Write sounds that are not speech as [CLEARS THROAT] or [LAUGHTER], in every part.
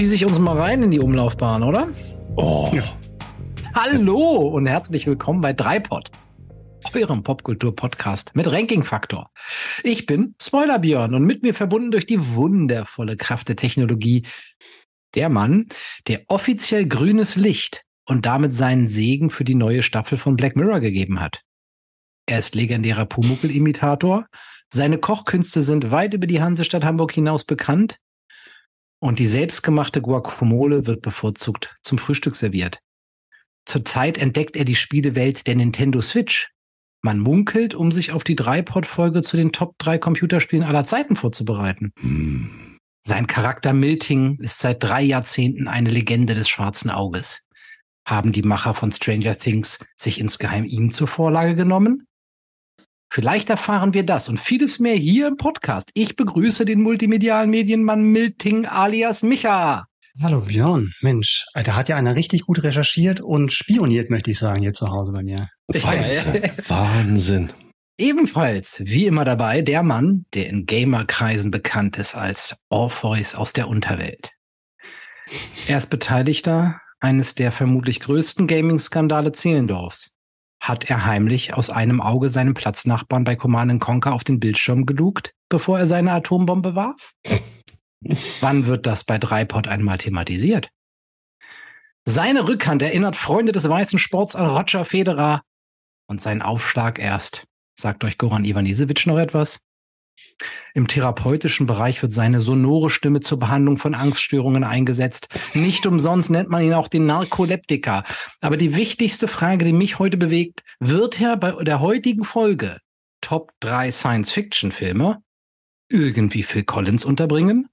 Schieße ich uns mal rein in die Umlaufbahn, oder? Oh. Ja. Hallo und herzlich willkommen bei Dreipod, eurem Popkultur-Podcast mit Ranking-Faktor. Ich bin Spoiler Björn und mit mir verbunden durch die wundervolle Kraft der Technologie der Mann, der offiziell grünes Licht und damit seinen Segen für die neue Staffel von Black Mirror gegeben hat. Er ist legendärer Pumuckl-Imitator. Seine Kochkünste sind weit über die Hansestadt Hamburg hinaus bekannt. Und die selbstgemachte Guacamole wird bevorzugt zum Frühstück serviert. Zurzeit entdeckt er die Spielewelt der Nintendo Switch. Man munkelt, um sich auf die Dreipod-Folge zu den Top 3 Computerspielen aller Zeiten vorzubereiten. Mm. Sein Charakter Milting ist seit drei Jahrzehnten eine Legende des schwarzen Auges. Haben die Macher von Stranger Things sich insgeheim ihm zur Vorlage genommen? Vielleicht erfahren wir das und vieles mehr hier im Podcast. Ich begrüße den multimedialen Medienmann Milting alias Micha. Hallo Björn, Mensch, da hat ja einer richtig gut recherchiert und spioniert, möchte ich sagen, hier zu Hause bei mir. Wahnsinn. Wahnsinn. Ebenfalls, wie immer dabei, der Mann, der in Gamerkreisen bekannt ist als Orpheus aus der Unterwelt. Er ist Beteiligter eines der vermutlich größten Gaming-Skandale Zehlendorfs hat er heimlich aus einem Auge seinem Platznachbarn bei Command Conquer auf den Bildschirm gelugt, bevor er seine Atombombe warf? [LAUGHS] Wann wird das bei Dreipod einmal thematisiert? Seine Rückhand erinnert Freunde des weißen Sports an Roger Federer und sein Aufschlag erst. Sagt euch Goran Ivanisevic noch etwas? Im therapeutischen Bereich wird seine sonore Stimme zur Behandlung von Angststörungen eingesetzt. Nicht umsonst nennt man ihn auch den Narkoleptiker. Aber die wichtigste Frage, die mich heute bewegt, wird er bei der heutigen Folge Top 3 Science-Fiction-Filme irgendwie Phil Collins unterbringen?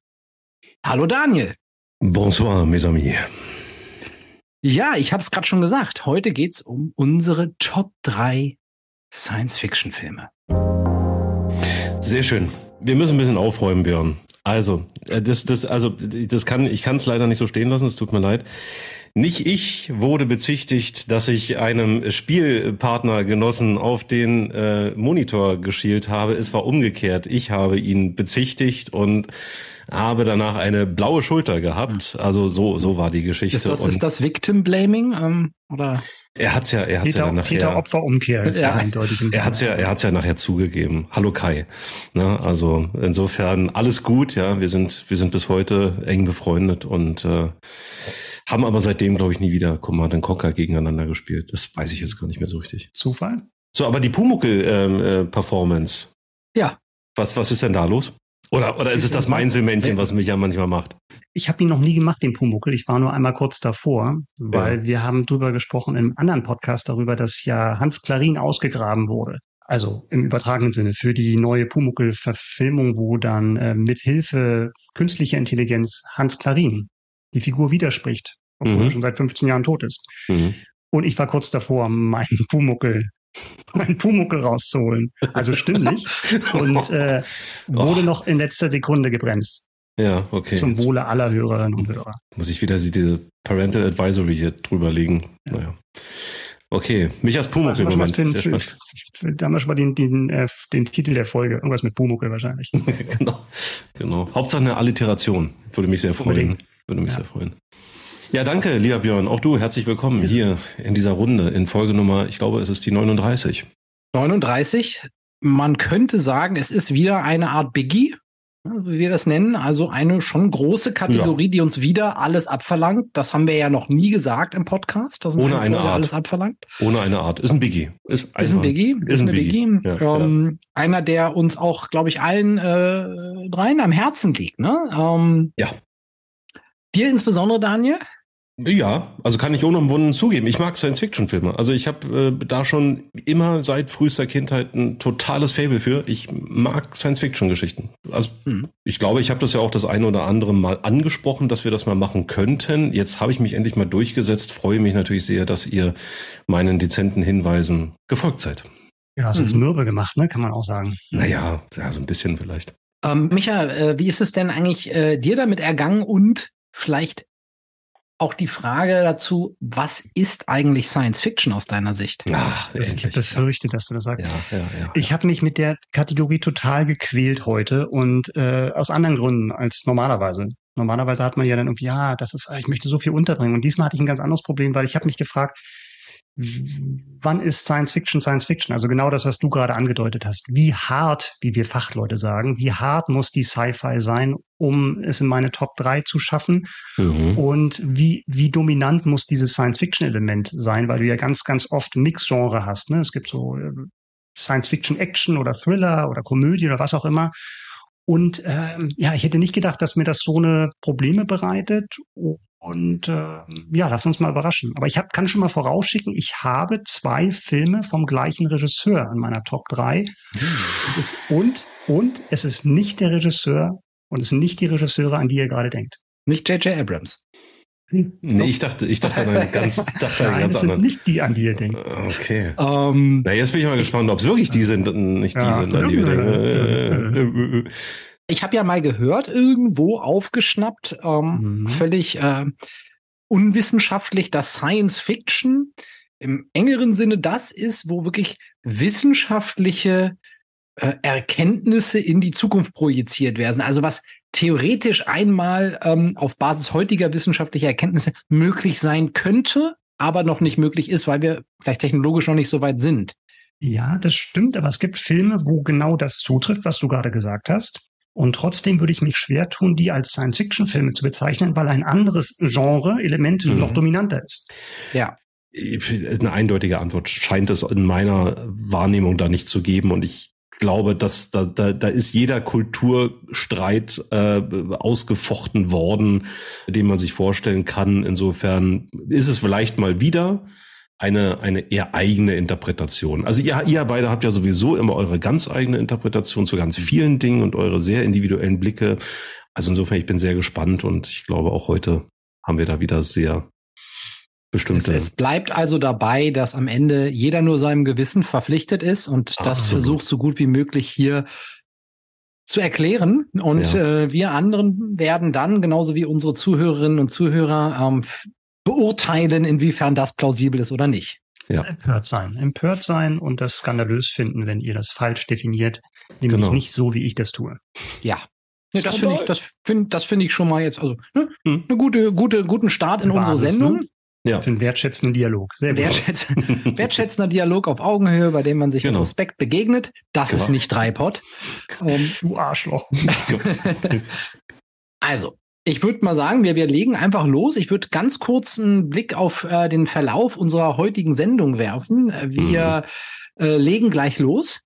Hallo Daniel. Bonsoir, mes amis. Ja, ich habe es gerade schon gesagt. Heute geht es um unsere Top 3 Science-Fiction-Filme. Sehr schön. Wir müssen ein bisschen aufräumen, Björn. Also, äh, das, das, also, das kann, ich kann es leider nicht so stehen lassen, es tut mir leid. Nicht ich wurde bezichtigt, dass ich einem Spielpartner genossen auf den äh, Monitor geschielt habe. Es war umgekehrt. Ich habe ihn bezichtigt und habe danach eine blaue Schulter gehabt. Hm. Also so so war die Geschichte. Ist das, ist das Victim Blaming ähm, oder? Er hat's ja, er hat's Täter, ja nachher. Täter-Opfer-Umkehr ist ja, ja eindeutig. Er hat's ja, er hat's ja nachher zugegeben. Hallo Kai. Ne, also insofern alles gut. Ja, wir sind, wir sind bis heute eng befreundet und äh, haben aber seitdem, glaube ich, nie wieder Command Conquer gegeneinander gespielt. Das weiß ich jetzt gar nicht mehr so richtig. Zufall? So, aber die Pumuckel-Performance. Ähm, äh, ja. Was, was ist denn da los? Oder, oder ist es das Meinzelmännchen, was mich ja manchmal macht? Ich habe ihn noch nie gemacht, den Pumuckel. Ich war nur einmal kurz davor, weil ja. wir haben drüber gesprochen im anderen Podcast darüber, dass ja Hans Klarin ausgegraben wurde. Also im übertragenen Sinne für die neue Pumuckel-Verfilmung, wo dann äh, mit Hilfe künstlicher Intelligenz Hans Klarin die Figur widerspricht, obwohl mhm. er schon seit 15 Jahren tot ist. Mhm. Und ich war kurz davor, meinen Pumuckel [LAUGHS] mein Pumuckel rauszuholen. Also stimmlich. und äh, wurde oh. noch in letzter Sekunde gebremst. Ja, okay. Zum Wohle aller Hörerinnen und Hörer. Muss ich wieder diese Parental Advisory hier drüber legen. Ja. Naja. Okay, mich als Pumuckl im Moment. Für, für, für, da haben wir schon mal den, den, äh, den Titel der Folge. Irgendwas mit Pumuckl wahrscheinlich. [LAUGHS] genau, genau. Hauptsache eine Alliteration. Würde mich sehr freuen. Würde mich ja. sehr freuen. Ja, danke, lieber Björn. Auch du, herzlich willkommen hier in dieser Runde in Folge Nummer, ich glaube, es ist die 39. 39. Man könnte sagen, es ist wieder eine Art Biggie, wie wir das nennen. Also eine schon große Kategorie, ja. die uns wieder alles abverlangt. Das haben wir ja noch nie gesagt im Podcast. Dass uns Ohne eine Art. alles abverlangt. Ohne eine Art. Ist ein Biggie. Ist, ist ein Biggie. Ist, ist ein Biggie. Biggie. Ja, ähm, ja. Einer, der uns auch, glaube ich, allen äh, dreien am Herzen liegt. Ne? Ähm, ja. Dir insbesondere, Daniel? Ja, also kann ich unumwunden zugeben. Ich mag Science-Fiction-Filme. Also ich habe äh, da schon immer seit frühester Kindheit ein totales Fable für. Ich mag Science-Fiction-Geschichten. Also mhm. ich glaube, ich habe das ja auch das eine oder andere Mal angesprochen, dass wir das mal machen könnten. Jetzt habe ich mich endlich mal durchgesetzt. Freue mich natürlich sehr, dass ihr meinen dezenten Hinweisen gefolgt seid. Ja, hast uns mhm. mürbe gemacht, ne? Kann man auch sagen. Naja, ja, so ein bisschen vielleicht. Ähm, Micha, äh, wie ist es denn eigentlich äh, dir damit ergangen und vielleicht auch die Frage dazu, was ist eigentlich Science Fiction aus deiner Sicht? Ach, endlich. Ich befürchte, dass du das sagst. Ja, ja, ja, ich habe mich mit der Kategorie total gequält heute und äh, aus anderen Gründen als normalerweise. Normalerweise hat man ja dann irgendwie, ja, das ist, ich möchte so viel unterbringen. Und diesmal hatte ich ein ganz anderes Problem, weil ich habe mich gefragt, wann ist Science Fiction Science Fiction? Also genau das, was du gerade angedeutet hast. Wie hart, wie wir Fachleute sagen, wie hart muss die Sci-Fi sein, um es in meine Top 3 zu schaffen? Mhm. Und wie, wie dominant muss dieses Science Fiction Element sein? Weil du ja ganz, ganz oft Mix-Genre hast. Ne? Es gibt so äh, Science Fiction Action oder Thriller oder Komödie oder was auch immer. Und ähm, ja, ich hätte nicht gedacht, dass mir das so eine Probleme bereitet. Und äh, ja, lass uns mal überraschen. Aber ich hab, kann schon mal vorausschicken, ich habe zwei Filme vom gleichen Regisseur in meiner Top 3. und, und es ist nicht der Regisseur und es sind nicht die Regisseure, an die ihr gerade denkt. Nicht J.J. Abrams. Hm. Nee, ich dachte, ich dachte an einen ganz, [LAUGHS] dachte an einen ganz das sind nicht die, an die ihr denkt. Okay. Um, ähm, Na, jetzt bin ich mal gespannt, ob es wirklich die sind, nicht die ja. sind, an die wir denken. Ich habe ja mal gehört, irgendwo aufgeschnappt, ähm, mhm. völlig äh, unwissenschaftlich, dass Science Fiction im engeren Sinne das ist, wo wirklich wissenschaftliche äh, Erkenntnisse in die Zukunft projiziert werden. Also was theoretisch einmal ähm, auf Basis heutiger wissenschaftlicher Erkenntnisse möglich sein könnte, aber noch nicht möglich ist, weil wir vielleicht technologisch noch nicht so weit sind. Ja, das stimmt, aber es gibt Filme, wo genau das zutrifft, was du gerade gesagt hast. Und trotzdem würde ich mich schwer tun, die als Science-Fiction-Filme zu bezeichnen, weil ein anderes Genre, Element mhm. noch dominanter ist. Ja. Eine eindeutige Antwort scheint es in meiner Wahrnehmung da nicht zu geben. Und ich glaube, dass da, da, da ist jeder Kulturstreit äh, ausgefochten worden, den man sich vorstellen kann. Insofern ist es vielleicht mal wieder eine, eine eher eigene Interpretation. Also ihr, ihr beide habt ja sowieso immer eure ganz eigene Interpretation zu ganz vielen Dingen und eure sehr individuellen Blicke. Also insofern, ich bin sehr gespannt und ich glaube auch heute haben wir da wieder sehr bestimmte. Es, es bleibt also dabei, dass am Ende jeder nur seinem Gewissen verpflichtet ist und Absolut. das versucht so gut wie möglich hier zu erklären. Und ja. äh, wir anderen werden dann, genauso wie unsere Zuhörerinnen und Zuhörer, ähm, beurteilen, inwiefern das plausibel ist oder nicht. Ja. Empört sein. Empört sein und das skandalös finden, wenn ihr das falsch definiert, nämlich genau. nicht so, wie ich das tue. Ja. ja das finde ich, das finde, das finde ich schon mal jetzt, also ne, hm. eine gute, gute, guten Start in Basis, unsere Sendung. Ne? Ja. Für einen wertschätzenden Dialog. Sehr Wertschätz [LAUGHS] wertschätzender Dialog auf Augenhöhe, bei dem man sich genau. mit Respekt begegnet. Das genau. ist nicht Dreipot. Um, du Arschloch. [LAUGHS] also, ich würde mal sagen, wir, wir legen einfach los. Ich würde ganz kurz einen Blick auf äh, den Verlauf unserer heutigen Sendung werfen. Wir mhm. äh, legen gleich los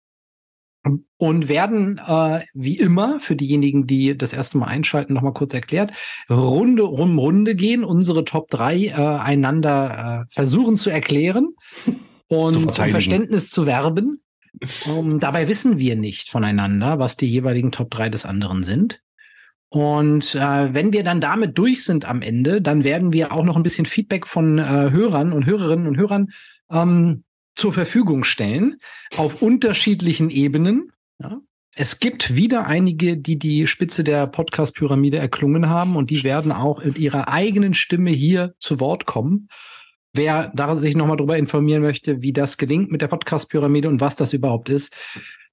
und werden äh, wie immer für diejenigen, die das erste Mal einschalten, noch mal kurz erklärt, Runde um Runde gehen, unsere Top 3 äh, einander äh, versuchen zu erklären [LAUGHS] und um Verständnis zu werben. Um, [LAUGHS] dabei wissen wir nicht voneinander, was die jeweiligen Top 3 des anderen sind. Und äh, wenn wir dann damit durch sind am Ende, dann werden wir auch noch ein bisschen Feedback von äh, Hörern und Hörerinnen und Hörern ähm, zur Verfügung stellen auf unterschiedlichen Ebenen. Ja. Es gibt wieder einige, die die Spitze der Podcast-Pyramide erklungen haben und die werden auch in ihrer eigenen Stimme hier zu Wort kommen. Wer da sich nochmal drüber informieren möchte, wie das gelingt mit der Podcast-Pyramide und was das überhaupt ist,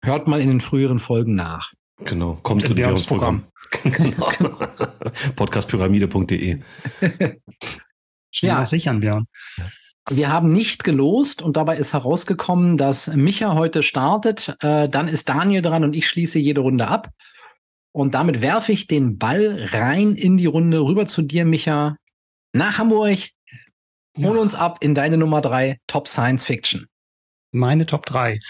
hört mal in den früheren Folgen nach. Genau, kommt zu dem Programm. [LAUGHS] genau. Podcastpyramide.de. [LAUGHS] Schnell ja. sichern, Björn. Wir haben nicht gelost und dabei ist herausgekommen, dass Micha heute startet. Äh, dann ist Daniel dran und ich schließe jede Runde ab. Und damit werfe ich den Ball rein in die Runde rüber zu dir, Micha, nach Hamburg. Hol ja. uns ab in deine Nummer drei, Top Science Fiction. Meine Top drei.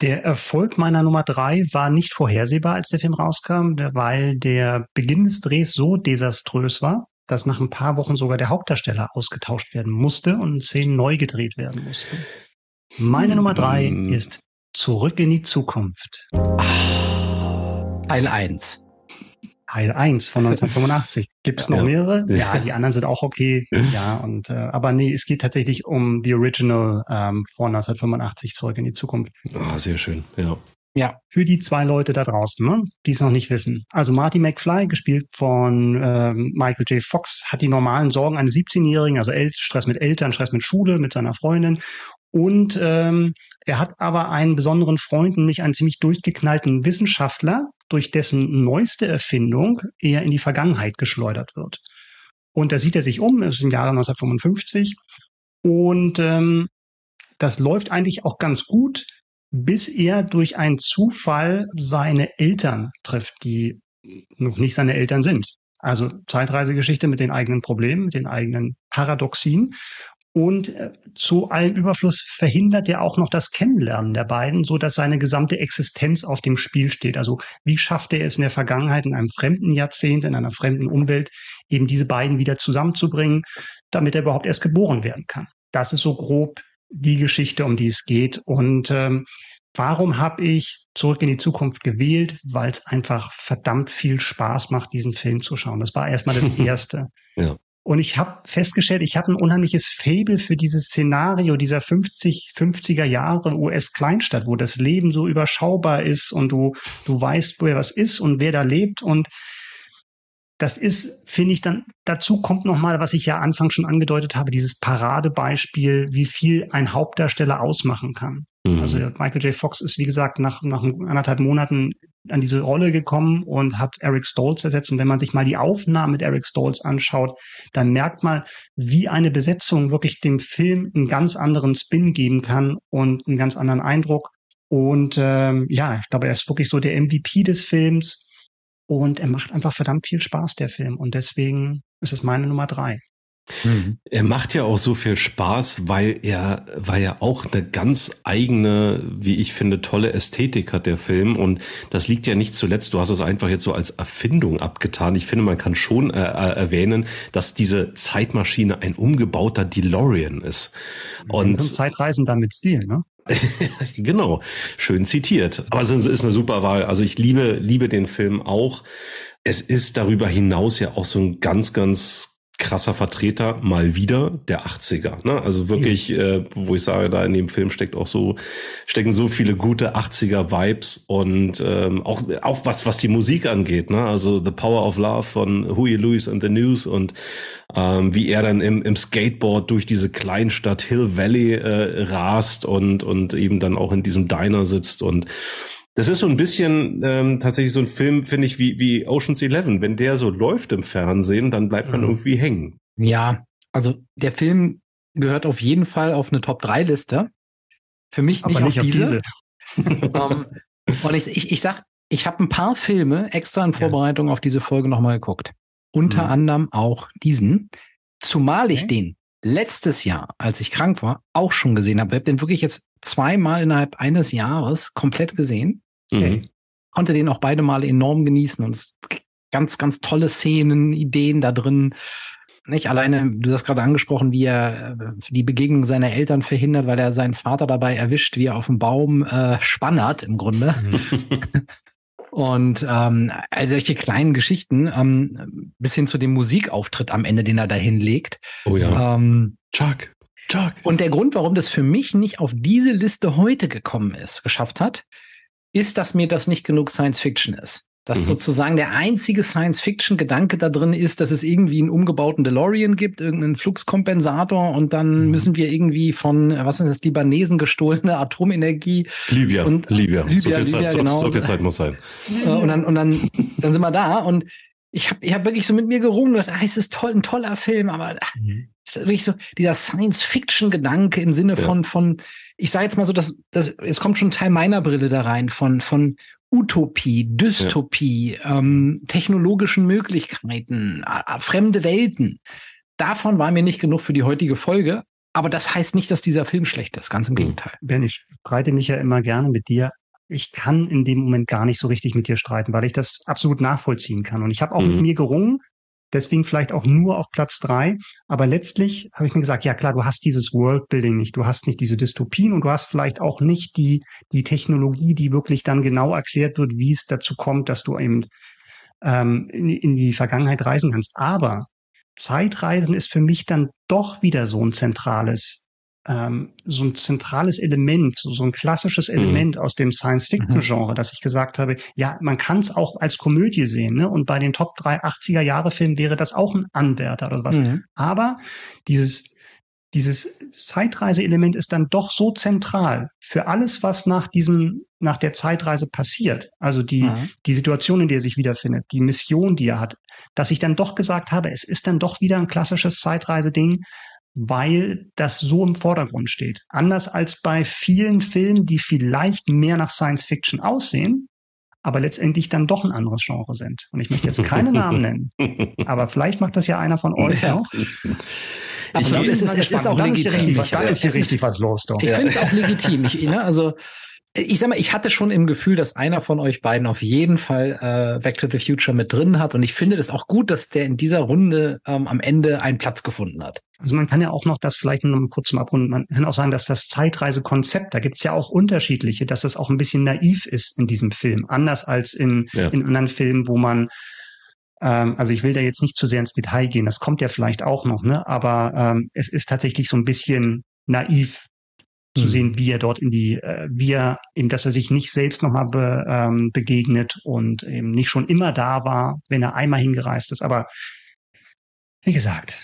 Der Erfolg meiner Nummer drei war nicht vorhersehbar, als der Film rauskam, weil der Beginn des Drehs so desaströs war, dass nach ein paar Wochen sogar der Hauptdarsteller ausgetauscht werden musste und Szenen neu gedreht werden mussten. Meine Nummer drei hm. ist Zurück in die Zukunft. Teil 1. Teil 1 von 1985. Gibt es noch ja. mehrere? Ja, die anderen sind auch okay. [LAUGHS] Ja, und äh, aber nee, es geht tatsächlich um die Original ähm, von 1985 zurück in die Zukunft. Ah, sehr schön, ja. Ja. Für die zwei Leute da draußen, ne, die es noch nicht wissen. Also Marty McFly, gespielt von ähm, Michael J. Fox, hat die normalen Sorgen eines 17-Jährigen, also El Stress mit Eltern, Stress mit Schule, mit seiner Freundin. Und ähm, er hat aber einen besonderen Freund, nämlich einen ziemlich durchgeknallten Wissenschaftler, durch dessen neueste Erfindung er in die Vergangenheit geschleudert wird. Und da sieht er sich um, es ist im Jahre 1955 und ähm, das läuft eigentlich auch ganz gut, bis er durch einen Zufall seine Eltern trifft, die noch nicht seine Eltern sind. Also Zeitreisegeschichte mit den eigenen Problemen, mit den eigenen Paradoxien. Und äh, zu allem Überfluss verhindert er auch noch das Kennenlernen der beiden, so dass seine gesamte Existenz auf dem Spiel steht. Also wie schafft er es in der Vergangenheit, in einem fremden Jahrzehnt, in einer fremden Umwelt, eben diese beiden wieder zusammenzubringen, damit er überhaupt erst geboren werden kann. Das ist so grob die Geschichte, um die es geht. Und ähm, warum habe ich Zurück in die Zukunft gewählt? Weil es einfach verdammt viel Spaß macht, diesen Film zu schauen. Das war erstmal das [LAUGHS] Erste. ja. Und ich habe festgestellt, ich habe ein unheimliches Fable für dieses Szenario dieser 50, 50er Jahre US-Kleinstadt, wo das Leben so überschaubar ist und du, du weißt, wer was ist und wer da lebt. Und das ist, finde ich, dann dazu kommt nochmal, was ich ja anfangs schon angedeutet habe, dieses Paradebeispiel, wie viel ein Hauptdarsteller ausmachen kann. Mhm. Also Michael J. Fox ist, wie gesagt, nach, nach anderthalb Monaten an diese Rolle gekommen und hat Eric Stoltz ersetzt. Und wenn man sich mal die Aufnahmen mit Eric Stoltz anschaut, dann merkt man, wie eine Besetzung wirklich dem Film einen ganz anderen Spin geben kann und einen ganz anderen Eindruck. Und ähm, ja, ich glaube, er ist wirklich so der MVP des Films. Und er macht einfach verdammt viel Spaß, der Film. Und deswegen ist es meine Nummer drei. Mhm. Er macht ja auch so viel Spaß, weil er, weil er auch eine ganz eigene, wie ich finde, tolle Ästhetik hat, der Film. Und das liegt ja nicht zuletzt, du hast es einfach jetzt so als Erfindung abgetan. Ich finde, man kann schon äh, äh erwähnen, dass diese Zeitmaschine ein umgebauter DeLorean ist. Und Zeitreisen dann mit Stil, ne? [LAUGHS] genau, schön zitiert. Aber es ist eine super Wahl. Also ich liebe, liebe den Film auch. Es ist darüber hinaus ja auch so ein ganz, ganz krasser Vertreter mal wieder der 80er. Ne? Also wirklich, mhm. äh, wo ich sage, da in dem Film steckt auch so, stecken so viele gute 80er Vibes und ähm, auch, auch was, was die Musik angeht, ne? Also The Power of Love von Huey Lewis and the News und ähm, wie er dann im, im Skateboard durch diese Kleinstadt Hill Valley äh, rast und, und eben dann auch in diesem Diner sitzt und das ist so ein bisschen ähm, tatsächlich so ein Film, finde ich, wie, wie Ocean's Eleven. Wenn der so läuft im Fernsehen, dann bleibt man mhm. irgendwie hängen. Ja, also der Film gehört auf jeden Fall auf eine Top-3-Liste. Für mich nicht, nicht auf, auf diese. diese. um, [LAUGHS] ähm, und ich, ich, ich sag, ich habe ein paar Filme extra in Vorbereitung ja. auf diese Folge nochmal geguckt. Unter mhm. anderem auch diesen. Zumal ich okay. den letztes Jahr, als ich krank war, auch schon gesehen habe. Ich habe den wirklich jetzt zweimal innerhalb eines Jahres komplett gesehen. Mhm. Konnte den auch beide Male enorm genießen und es ganz, ganz tolle Szenen, Ideen da drin. Nicht alleine, du hast gerade angesprochen, wie er äh, die Begegnung seiner Eltern verhindert, weil er seinen Vater dabei erwischt, wie er auf dem Baum äh, spannert im Grunde. Mhm. [LAUGHS] Und ähm, also solche kleinen Geschichten, ähm, bis hin zu dem Musikauftritt am Ende, den er da hinlegt. Oh ja. Ähm, Chuck, Chuck. Und der Grund, warum das für mich nicht auf diese Liste heute gekommen ist, geschafft hat, ist, dass mir das nicht genug Science Fiction ist. Dass mhm. sozusagen der einzige Science-Fiction-Gedanke da drin ist, dass es irgendwie einen umgebauten DeLorean gibt, irgendeinen Fluxkompensator und dann mhm. müssen wir irgendwie von, was ist das, Libanesen gestohlene [LAUGHS] Atomenergie. Libya, und, Libya. Libya. So, viel Libya, Zeit, genau. so, so, viel Zeit muss sein. Äh, und dann, und dann, dann sind wir da und ich habe ich hab wirklich so mit mir gerungen und dachte, ah, es ist toll, ein toller Film, aber mhm. ist wirklich so dieser Science-Fiction-Gedanke im Sinne ja. von, von, ich sage jetzt mal so, dass, dass es kommt schon ein Teil meiner Brille da rein, von, von Utopie, Dystopie, ja. ähm, technologischen Möglichkeiten, äh, fremde Welten. Davon war mir nicht genug für die heutige Folge. Aber das heißt nicht, dass dieser Film schlecht ist. Ganz im hm. Gegenteil. Ben, ich streite mich ja immer gerne mit dir. Ich kann in dem Moment gar nicht so richtig mit dir streiten, weil ich das absolut nachvollziehen kann. Und ich habe auch mhm. mit mir gerungen, Deswegen vielleicht auch nur auf Platz drei. Aber letztlich habe ich mir gesagt, ja klar, du hast dieses Worldbuilding nicht, du hast nicht diese Dystopien und du hast vielleicht auch nicht die, die Technologie, die wirklich dann genau erklärt wird, wie es dazu kommt, dass du eben ähm, in, in die Vergangenheit reisen kannst. Aber Zeitreisen ist für mich dann doch wieder so ein zentrales ähm, so ein zentrales Element, so, so ein klassisches mhm. Element mhm. aus dem Science-Fiction-Genre, mhm. dass ich gesagt habe, ja, man kann es auch als Komödie sehen, ne? Und bei den Top 3 80er-Jahre-Filmen wäre das auch ein Anwärter oder was. Mhm. Aber dieses dieses Zeitreise-Element ist dann doch so zentral für alles, was nach diesem, nach der Zeitreise passiert. Also die, mhm. die Situation, in der er sich wiederfindet, die Mission, die er hat, dass ich dann doch gesagt habe, es ist dann doch wieder ein klassisches Zeitreise-Ding, weil das so im Vordergrund steht. Anders als bei vielen Filmen, die vielleicht mehr nach Science Fiction aussehen, aber letztendlich dann doch ein anderes Genre sind. Und ich möchte jetzt keine Namen nennen, [LAUGHS] aber vielleicht macht das ja einer von euch ja. noch. Ich glaube, es ist, es ist auch dann legitim. Ist richtig, dann ist hier richtig was los. Doch. Ich finde es auch legitim. Ich, ne, also ich sag mal, ich hatte schon im Gefühl, dass einer von euch beiden auf jeden Fall äh, Back to the Future mit drin hat. Und ich finde es auch gut, dass der in dieser Runde ähm, am Ende einen Platz gefunden hat. Also man kann ja auch noch das vielleicht noch mal kurz zum Abrunden, man kann auch sagen, dass das Zeitreisekonzept, da gibt's ja auch unterschiedliche, dass das auch ein bisschen naiv ist in diesem Film. Anders als in, ja. in anderen Filmen, wo man ähm, also ich will da jetzt nicht zu sehr ins Detail gehen, das kommt ja vielleicht auch noch, ne? Aber ähm, es ist tatsächlich so ein bisschen naiv zu mhm. sehen, wie er dort in die, äh, wie er eben, dass er sich nicht selbst nochmal be, ähm, begegnet und eben nicht schon immer da war, wenn er einmal hingereist ist. Aber wie gesagt,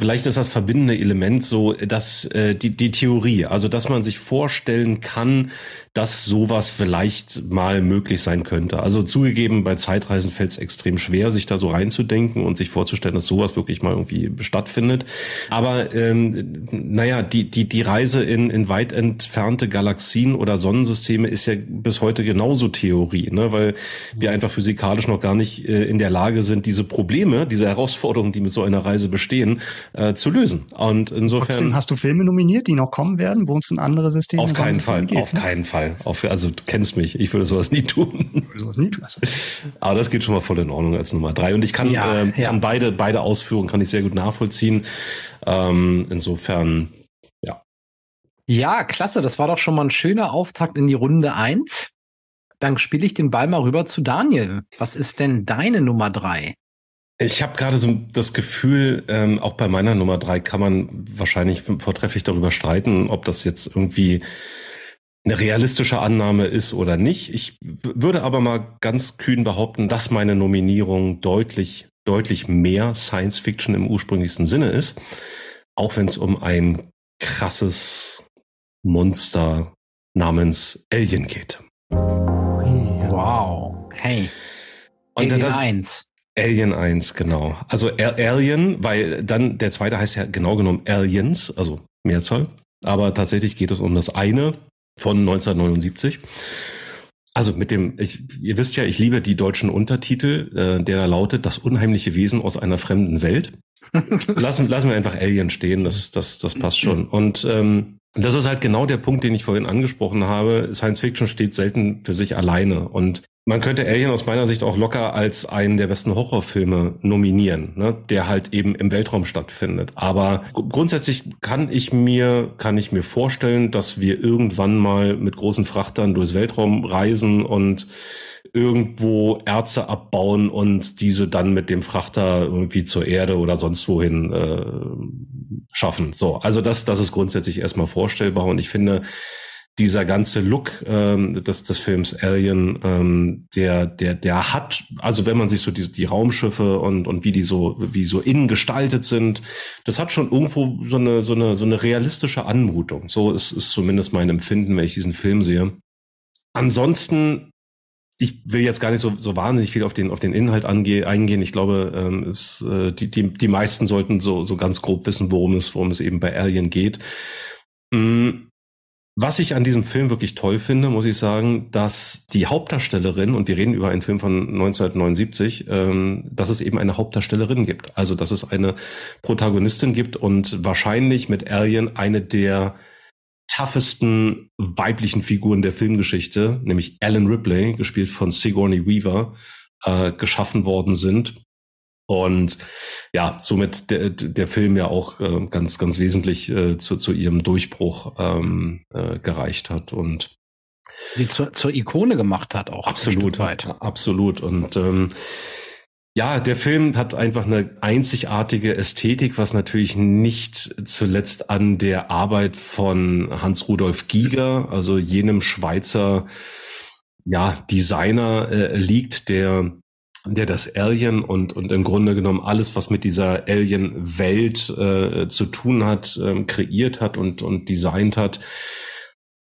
Vielleicht ist das verbindende Element so, dass äh, die, die Theorie, also dass man sich vorstellen kann, dass sowas vielleicht mal möglich sein könnte. Also zugegeben, bei Zeitreisen fällt es extrem schwer, sich da so reinzudenken und sich vorzustellen, dass sowas wirklich mal irgendwie stattfindet. Aber ähm, naja, die, die, die Reise in, in weit entfernte Galaxien oder Sonnensysteme ist ja bis heute genauso Theorie, ne? weil wir einfach physikalisch noch gar nicht äh, in der Lage sind, diese Probleme, diese Herausforderungen, die mit so einer Reise bestehen, äh, zu lösen. Und insofern. Trotzdem hast du Filme nominiert, die noch kommen werden, wo es ein andere System Auf keinen Fall, geht, auf ne? keinen Fall. Auf, also du kennst mich, ich würde sowas nie tun. Sowas nie tun. Also. Aber das geht schon mal voll in Ordnung als Nummer drei. Und ich kann, ja, äh, ja. kann beide, beide Ausführungen kann ich sehr gut nachvollziehen. Ähm, insofern, ja. Ja, klasse. Das war doch schon mal ein schöner Auftakt in die Runde eins. Dann spiele ich den Ball mal rüber zu Daniel. Was ist denn deine Nummer drei? Ich habe gerade so das Gefühl, ähm, auch bei meiner Nummer drei kann man wahrscheinlich vortrefflich darüber streiten, ob das jetzt irgendwie eine realistische Annahme ist oder nicht. Ich würde aber mal ganz kühn behaupten, dass meine Nominierung deutlich, deutlich mehr Science Fiction im ursprünglichsten Sinne ist. Auch wenn es um ein krasses Monster namens Alien geht. Wow. Hey. Und Alien das, 1. Alien 1, genau. Also Alien, weil dann der zweite heißt ja genau genommen Aliens, also Mehrzahl. Aber tatsächlich geht es um das eine von 1979. Also mit dem, ich, ihr wisst ja, ich liebe die deutschen Untertitel, äh, der da lautet Das unheimliche Wesen aus einer fremden Welt. [LAUGHS] lassen, lassen wir einfach Alien stehen, das, das, das passt schon. Und ähm, das ist halt genau der Punkt, den ich vorhin angesprochen habe. Science Fiction steht selten für sich alleine. Und man könnte Alien aus meiner Sicht auch locker als einen der besten Horrorfilme nominieren, ne, der halt eben im Weltraum stattfindet. Aber grundsätzlich kann ich mir, kann ich mir vorstellen, dass wir irgendwann mal mit großen Frachtern durchs Weltraum reisen und irgendwo Erze abbauen und diese dann mit dem Frachter irgendwie zur Erde oder sonst wohin äh, schaffen. So, also das, das ist grundsätzlich erstmal vorstellbar und ich finde, dieser ganze Look ähm, des, des Films Alien, ähm, der, der, der hat, also wenn man sich so die, die Raumschiffe und, und wie die so, wie so innen gestaltet sind, das hat schon irgendwo so eine, so eine, so eine realistische Anmutung. So ist, ist zumindest mein Empfinden, wenn ich diesen Film sehe. Ansonsten, ich will jetzt gar nicht so, so wahnsinnig viel auf den, auf den Inhalt ange, eingehen. Ich glaube, ähm, es, äh, die, die, die meisten sollten so, so ganz grob wissen, worum es, worum es eben bei Alien geht. Mm was ich an diesem Film wirklich toll finde, muss ich sagen, dass die Hauptdarstellerin, und wir reden über einen Film von 1979, ähm, dass es eben eine Hauptdarstellerin gibt. Also, dass es eine Protagonistin gibt und wahrscheinlich mit Alien eine der toughesten weiblichen Figuren der Filmgeschichte, nämlich Ellen Ripley, gespielt von Sigourney Weaver, äh, geschaffen worden sind. Und ja, somit der, der Film ja auch äh, ganz, ganz wesentlich äh, zu, zu ihrem Durchbruch ähm, äh, gereicht hat und die zur, zur Ikone gemacht hat auch. Absolut, absolut. Und ähm, ja, der Film hat einfach eine einzigartige Ästhetik, was natürlich nicht zuletzt an der Arbeit von Hans Rudolf Giger, also jenem Schweizer ja, Designer äh, liegt, der der das Alien und, und im Grunde genommen alles, was mit dieser Alien-Welt äh, zu tun hat, ähm, kreiert hat und, und designt hat.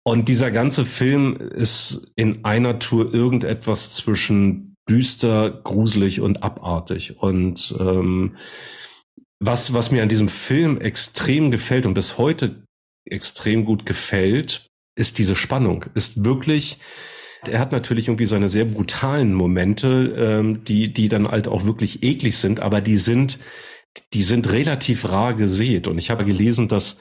Und dieser ganze Film ist in einer Tour irgendetwas zwischen düster, gruselig und abartig. Und ähm, was, was mir an diesem Film extrem gefällt und bis heute extrem gut gefällt, ist diese Spannung. Ist wirklich er hat natürlich irgendwie seine sehr brutalen Momente, ähm, die, die dann halt auch wirklich eklig sind, aber die sind, die sind relativ rar gesät. Und ich habe gelesen, dass,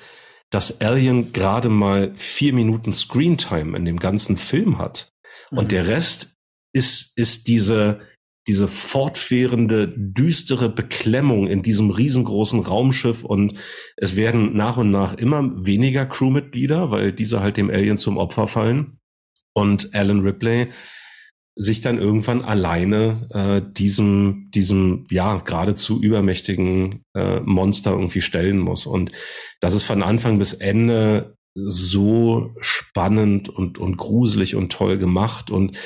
dass Alien gerade mal vier Minuten Screentime in dem ganzen Film hat. Und mhm. der Rest ist, ist diese, diese fortwährende, düstere Beklemmung in diesem riesengroßen Raumschiff und es werden nach und nach immer weniger Crewmitglieder, weil diese halt dem Alien zum Opfer fallen und Alan Ripley sich dann irgendwann alleine äh, diesem, diesem ja geradezu übermächtigen äh, Monster irgendwie stellen muss. Und das ist von Anfang bis Ende so spannend und, und gruselig und toll gemacht. Und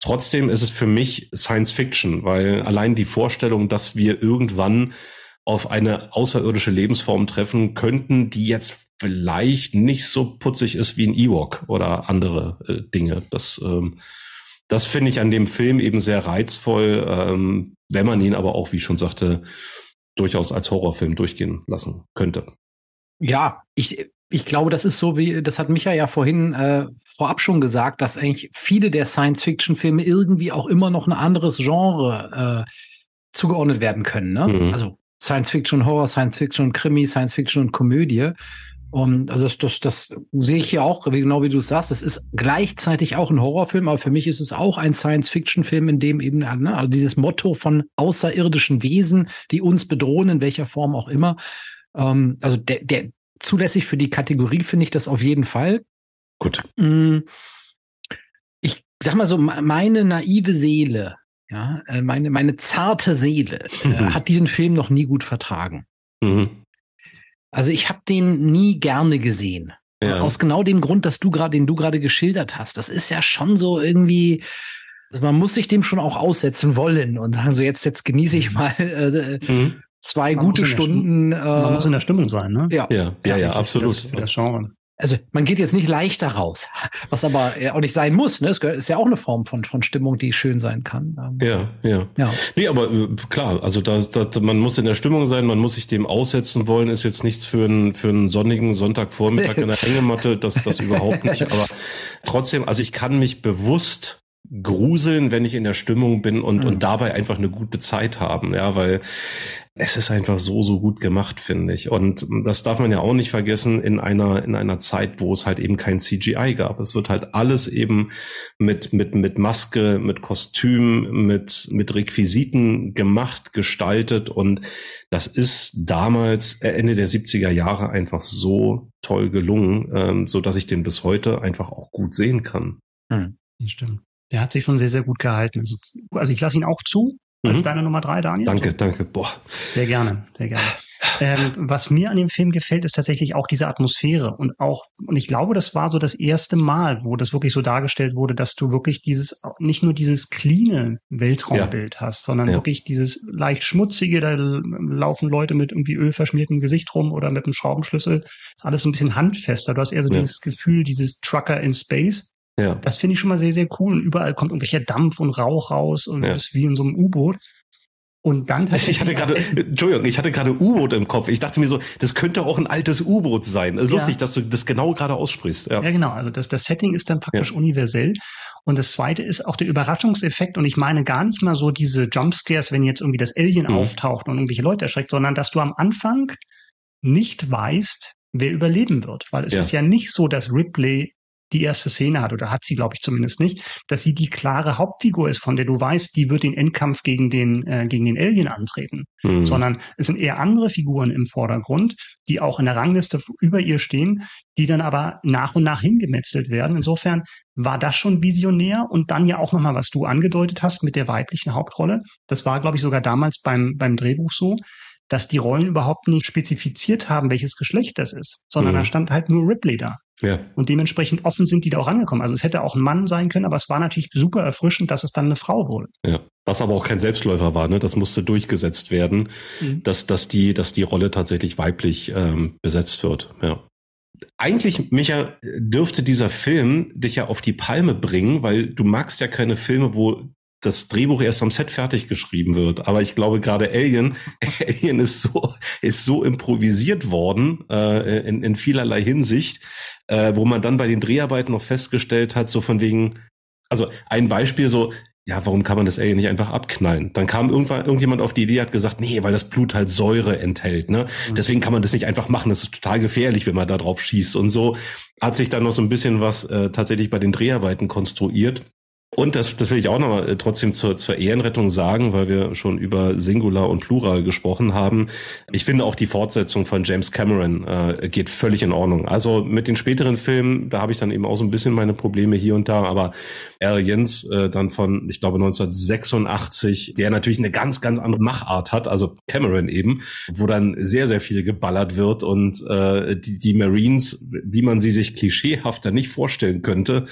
trotzdem ist es für mich Science Fiction, weil allein die Vorstellung, dass wir irgendwann auf eine außerirdische Lebensform treffen könnten, die jetzt vielleicht nicht so putzig ist wie ein Ewok oder andere äh, Dinge. Das, ähm, das finde ich an dem Film eben sehr reizvoll, ähm, wenn man ihn aber auch, wie ich schon sagte, durchaus als Horrorfilm durchgehen lassen könnte. Ja, ich, ich glaube, das ist so wie, das hat Micha ja vorhin äh, vorab schon gesagt, dass eigentlich viele der Science-Fiction-Filme irgendwie auch immer noch ein anderes Genre äh, zugeordnet werden können. Ne? Mhm. Also Science Fiction, Horror, Science Fiction, Krimi, Science Fiction und Komödie. Und also das, das, das sehe ich hier auch, genau wie du sagst, es ist gleichzeitig auch ein Horrorfilm, aber für mich ist es auch ein Science-Fiction-Film, in dem eben ne, also dieses Motto von außerirdischen Wesen, die uns bedrohen, in welcher Form auch immer. Ähm, also der, der zulässig für die Kategorie finde ich das auf jeden Fall. Gut. Mm, ich sag mal so, meine naive Seele, ja, äh, meine, meine zarte Seele äh, hat diesen Film noch nie gut vertragen. Mhm. Also ich habe den nie gerne gesehen. Ja. Aus genau dem Grund, dass du gerade, den du gerade geschildert hast. Das ist ja schon so irgendwie, also man muss sich dem schon auch aussetzen wollen und sagen so jetzt, jetzt genieße ich mal äh, mhm. zwei man gute Stunden. Äh, man muss in der Stimmung sein, ne? Ja, ja, ja, ja absolut. Das, das Genre also man geht jetzt nicht leichter raus, [LAUGHS] was aber auch nicht sein muss. Ne? Es ist ja auch eine Form von, von Stimmung, die schön sein kann. Ähm, ja, ja. ja. Nee, aber äh, klar, also da, da, man muss in der Stimmung sein, man muss sich dem aussetzen wollen, ist jetzt nichts für einen, für einen sonnigen Sonntagvormittag in der [LAUGHS] Hängematte, das, das überhaupt nicht. Aber trotzdem, also ich kann mich bewusst gruseln, wenn ich in der Stimmung bin und, mhm. und dabei einfach eine gute Zeit haben, ja, weil es ist einfach so, so gut gemacht, finde ich. Und das darf man ja auch nicht vergessen in einer, in einer Zeit, wo es halt eben kein CGI gab. Es wird halt alles eben mit, mit, mit Maske, mit Kostüm, mit, mit Requisiten gemacht, gestaltet. Und das ist damals, äh, Ende der 70er Jahre einfach so toll gelungen, ähm, so dass ich den bis heute einfach auch gut sehen kann. Hm, stimmt. Der hat sich schon sehr, sehr gut gehalten. Also, also ich lasse ihn auch zu als mhm. deine Nummer drei, Daniel. Danke, danke. Boah. Sehr gerne, sehr gerne. ähm, was mir an dem Film gefällt, ist tatsächlich auch diese Atmosphäre und auch, und ich glaube, das war so das erste Mal, wo das wirklich so dargestellt wurde, dass du wirklich dieses, nicht nur dieses cleane Weltraumbild ja. hast, sondern ja. wirklich dieses leicht schmutzige, da laufen Leute mit irgendwie ölverschmiertem Gesicht rum oder mit einem Schraubenschlüssel. Ist alles ein bisschen handfester. Du hast eher so ja. dieses Gefühl, dieses Trucker in Space. Ja. Das finde ich schon mal sehr, sehr cool. Und überall kommt irgendwelcher Dampf und Rauch raus und ja. ist wie in so einem U-Boot. Und dann [LAUGHS] Ich hatte gerade, Entschuldigung, ich hatte gerade U-Boot im Kopf. Ich dachte mir so, das könnte auch ein altes U-Boot sein. Ist ja. lustig, dass du das genau gerade aussprichst. Ja, ja genau. Also das, das Setting ist dann praktisch ja. universell. Und das zweite ist auch der Überraschungseffekt. Und ich meine gar nicht mal so diese Jumpscares, wenn jetzt irgendwie das Alien mhm. auftaucht und irgendwelche Leute erschreckt, sondern dass du am Anfang nicht weißt, wer überleben wird. Weil es ist ja nicht so, dass Ripley die erste Szene hat, oder hat sie, glaube ich, zumindest nicht, dass sie die klare Hauptfigur ist, von der du weißt, die wird den Endkampf gegen den, äh, gegen den Alien antreten. Mhm. Sondern es sind eher andere Figuren im Vordergrund, die auch in der Rangliste über ihr stehen, die dann aber nach und nach hingemetzelt werden. Insofern war das schon visionär und dann ja auch nochmal, was du angedeutet hast mit der weiblichen Hauptrolle. Das war, glaube ich, sogar damals beim, beim Drehbuch so, dass die Rollen überhaupt nicht spezifiziert haben, welches Geschlecht das ist, sondern mhm. da stand halt nur Ripley da. Ja. Und dementsprechend offen sind die da auch angekommen. Also es hätte auch ein Mann sein können, aber es war natürlich super erfrischend, dass es dann eine Frau wurde. Ja. Was aber auch kein Selbstläufer war, ne? Das musste durchgesetzt werden, mhm. dass, dass die, dass die Rolle tatsächlich weiblich ähm, besetzt wird. Ja. Eigentlich, Micha, dürfte dieser Film dich ja auf die Palme bringen, weil du magst ja keine Filme, wo das Drehbuch erst am Set fertig geschrieben wird. Aber ich glaube gerade Alien, [LAUGHS] Alien ist so ist so improvisiert worden äh, in, in vielerlei Hinsicht, äh, wo man dann bei den Dreharbeiten noch festgestellt hat, so von wegen, also ein Beispiel so, ja, warum kann man das Alien nicht einfach abknallen? Dann kam irgendwann irgendjemand auf die Idee, hat gesagt, nee, weil das Blut halt Säure enthält, ne? Mhm. Deswegen kann man das nicht einfach machen. Das ist total gefährlich, wenn man da drauf schießt. Und so hat sich dann noch so ein bisschen was äh, tatsächlich bei den Dreharbeiten konstruiert. Und das, das will ich auch nochmal äh, trotzdem zur, zur Ehrenrettung sagen, weil wir schon über Singular und Plural gesprochen haben. Ich finde auch die Fortsetzung von James Cameron äh, geht völlig in Ordnung. Also mit den späteren Filmen, da habe ich dann eben auch so ein bisschen meine Probleme hier und da, aber Aliens äh, dann von, ich glaube, 1986, der natürlich eine ganz, ganz andere Machart hat, also Cameron eben, wo dann sehr, sehr viel geballert wird und äh, die, die Marines, wie man sie sich klischeehafter nicht vorstellen könnte,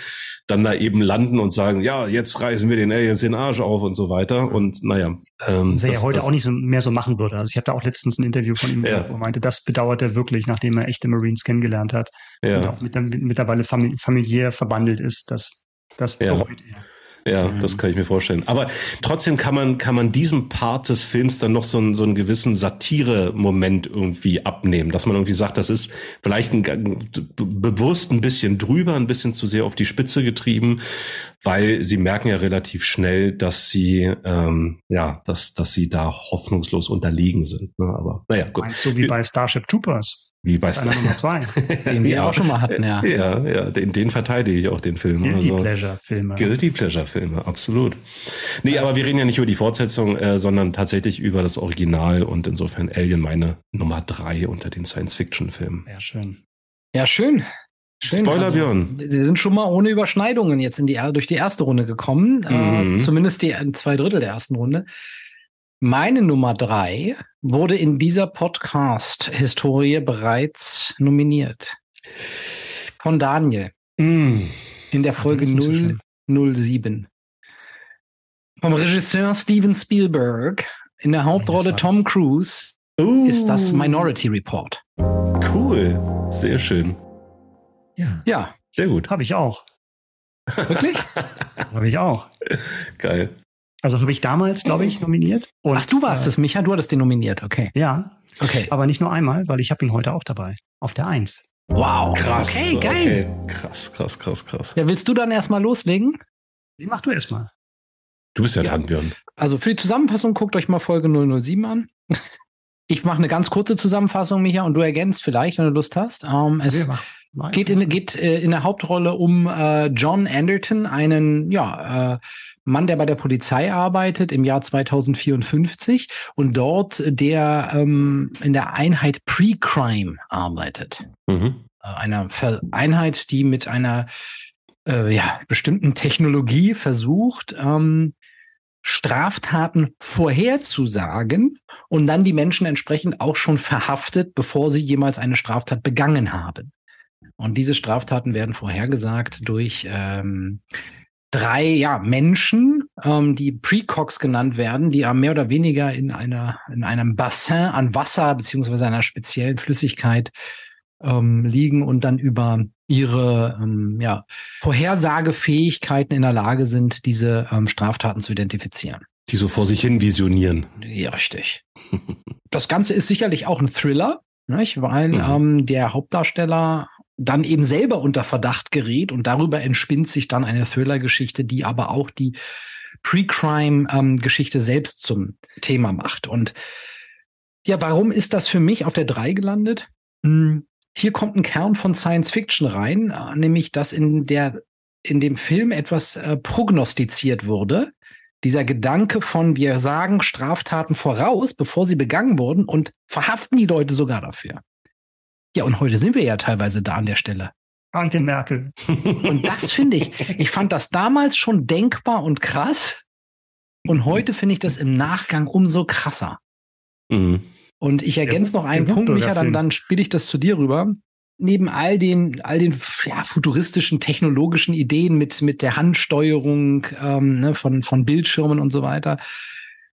dann da eben landen und sagen, ja, jetzt reißen wir den Aliens den Arsch auf und so weiter. Und naja. Ähm, Was er ja heute das, auch nicht so mehr so machen würde. Also ich hatte auch letztens ein Interview von ihm, ja. wo er meinte, das bedauert er wirklich, nachdem er echte Marines kennengelernt hat ja. und auch mit, mittlerweile familiär verbandelt ist. Das, das ja. bereut er. Ja, mhm. das kann ich mir vorstellen. Aber trotzdem kann man, kann man diesem Part des Films dann noch so einen, so einen gewissen Satire-Moment irgendwie abnehmen, dass man irgendwie sagt, das ist vielleicht ein, bewusst ein bisschen drüber, ein bisschen zu sehr auf die Spitze getrieben, weil sie merken ja relativ schnell, dass sie, ähm, ja, dass, dass sie da hoffnungslos unterlegen sind. Ne? Aber naja, gut. Meinst du wie bei Starship Troopers? Wie bei Star Nummer zwei. [LAUGHS] Den wir auch schon mal hatten, ja. Ja, ja, den, den verteidige ich auch, den Film. Guilty also, Pleasure Filme. Guilty Pleasure Filme, absolut. Nee, aber wir reden ja nicht über die Fortsetzung, äh, sondern tatsächlich über das Original und insofern Alien meine Nummer drei unter den Science-Fiction-Filmen. Ja, schön. Ja, schön. Schön, Spoiler, also, Björn. Sie sind schon mal ohne Überschneidungen jetzt in die, durch die erste Runde gekommen. Äh, mhm. Äh, zumindest die zwei Drittel der ersten Runde. Meine Nummer drei wurde in dieser Podcast-Historie bereits nominiert. Von Daniel. Mm. In der Folge 007. Vom Regisseur Steven Spielberg. In der Hauptrolle Tom Cruise. Uh. Ist das Minority Report. Cool. Sehr schön. Ja. Ja. Sehr gut. Habe ich auch. Wirklich? [LAUGHS] Habe ich auch. Geil. Also habe ich damals, glaube ich, nominiert. Und, Ach, du warst äh, es, Micha, du hattest den nominiert, okay. Ja. Okay. Aber nicht nur einmal, weil ich habe ihn heute auch dabei. Auf der Eins. Wow. Krass. Okay, geil. Okay. Krass, krass, krass, krass. Ja, willst du dann erstmal loslegen? Wie mach du erstmal? Du bist ja, ja. dran, Björn. Also für die Zusammenfassung guckt euch mal Folge 007 an. [LAUGHS] Ich mache eine ganz kurze Zusammenfassung, Micha, und du ergänzt vielleicht, wenn du Lust hast. Ähm, es mach, geht, in, geht äh, in der Hauptrolle um äh, John Anderton, einen ja, äh, Mann, der bei der Polizei arbeitet im Jahr 2054 und dort der ähm, in der Einheit Pre-Crime arbeitet. Mhm. Äh, einer Einheit, die mit einer äh, ja, bestimmten Technologie versucht, ähm, Straftaten vorherzusagen und dann die Menschen entsprechend auch schon verhaftet, bevor sie jemals eine Straftat begangen haben. Und diese Straftaten werden vorhergesagt durch ähm, drei ja, Menschen, ähm, die Precox genannt werden, die mehr oder weniger in einer in einem Bassin an Wasser beziehungsweise einer speziellen Flüssigkeit ähm, liegen und dann über ihre ähm, ja, Vorhersagefähigkeiten in der Lage sind, diese ähm, Straftaten zu identifizieren. Die so vor sich hin visionieren. Ja, richtig. das Ganze ist sicherlich auch ein Thriller, nicht? weil mhm. ähm, der Hauptdarsteller dann eben selber unter Verdacht gerät und darüber entspinnt sich dann eine Thriller-Geschichte, die aber auch die Pre-Crime-Geschichte ähm, selbst zum Thema macht. Und ja, warum ist das für mich auf der 3 gelandet? Hm, hier kommt ein Kern von Science Fiction rein, äh, nämlich dass in der in dem Film etwas äh, prognostiziert wurde. Dieser Gedanke von wir sagen Straftaten voraus, bevor sie begangen wurden und verhaften die Leute sogar dafür. Ja, und heute sind wir ja teilweise da an der Stelle. Danke, Merkel. Und das finde ich, ich fand das damals schon denkbar und krass. Und heute finde ich das im Nachgang umso krasser. Mhm. Und ich ergänze noch einen Punkt, Micha, dann, dann spiele ich das zu dir rüber. Neben all den, all den ja, futuristischen technologischen Ideen mit, mit der Handsteuerung ähm, ne, von, von Bildschirmen und so weiter,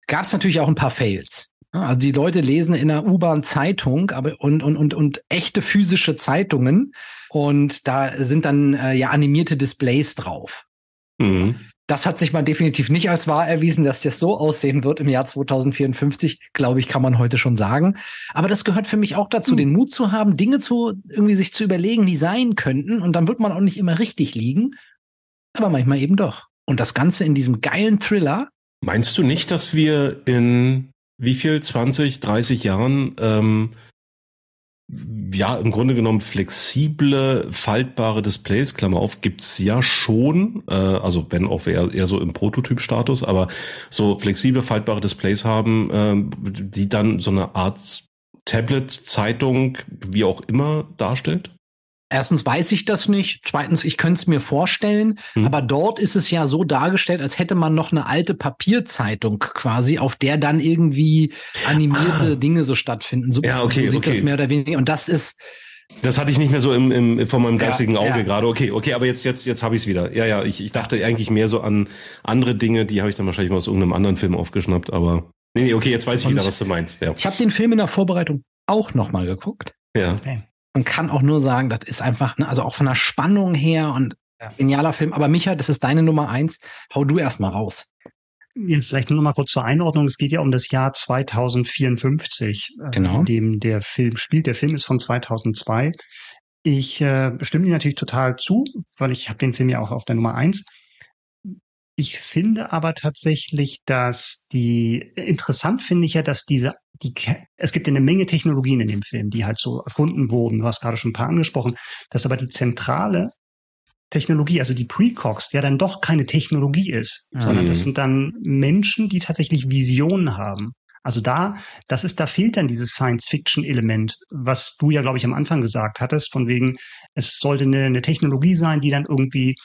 gab es natürlich auch ein paar Fails. Also die Leute lesen in der U-Bahn Zeitung aber und, und, und, und echte physische Zeitungen und da sind dann äh, ja animierte Displays drauf. Mhm. Das hat sich mal definitiv nicht als wahr erwiesen, dass das so aussehen wird im Jahr 2054, glaube ich, kann man heute schon sagen. Aber das gehört für mich auch dazu, mhm. den Mut zu haben, Dinge zu irgendwie sich zu überlegen, die sein könnten. Und dann wird man auch nicht immer richtig liegen, aber manchmal eben doch. Und das Ganze in diesem geilen Thriller. Meinst du nicht, dass wir in wie viel, 20, 30 Jahren ähm, ja, im Grunde genommen flexible, faltbare Displays, Klammer auf, gibt's ja schon, äh, also wenn auch eher, eher so im Prototyp-Status, aber so flexible, faltbare Displays haben, äh, die dann so eine Art Tablet, Zeitung, wie auch immer darstellt? Erstens weiß ich das nicht. Zweitens, ich könnte es mir vorstellen. Hm. Aber dort ist es ja so dargestellt, als hätte man noch eine alte Papierzeitung quasi, auf der dann irgendwie animierte ah. Dinge so stattfinden. So, ja, okay, so sieht okay. das mehr oder weniger. Und das ist, das hatte ich nicht mehr so im, im vor meinem geistigen ja, Auge ja. gerade. Okay, okay, aber jetzt jetzt jetzt habe ich es wieder. Ja, ja, ich, ich dachte eigentlich mehr so an andere Dinge, die habe ich dann wahrscheinlich mal aus irgendeinem anderen Film aufgeschnappt, aber nee, nee okay, jetzt weiß ich Und wieder, was du meinst. Ja. Ich habe den Film in der Vorbereitung auch noch mal geguckt. Ja. Okay und kann auch nur sagen, das ist einfach, ne, also auch von der Spannung her und ja. genialer Film. Aber Micha, das ist deine Nummer eins. Hau du erst mal raus. Vielleicht nur noch mal kurz zur Einordnung. Es geht ja um das Jahr 2054, äh, genau. in dem der Film spielt. Der Film ist von 2002. Ich äh, stimme dir natürlich total zu, weil ich habe den Film ja auch auf der Nummer eins. Ich finde aber tatsächlich, dass die interessant finde ich ja, dass diese die es gibt ja eine Menge Technologien in dem Film, die halt so erfunden wurden. Du hast gerade schon ein paar angesprochen, dass aber die zentrale Technologie, also die Precox, ja dann doch keine Technologie ist, mhm. sondern das sind dann Menschen, die tatsächlich Visionen haben. Also da, das ist, da fehlt dann dieses Science-Fiction-Element, was du ja, glaube ich, am Anfang gesagt hattest, von wegen, es sollte eine, eine Technologie sein, die dann irgendwie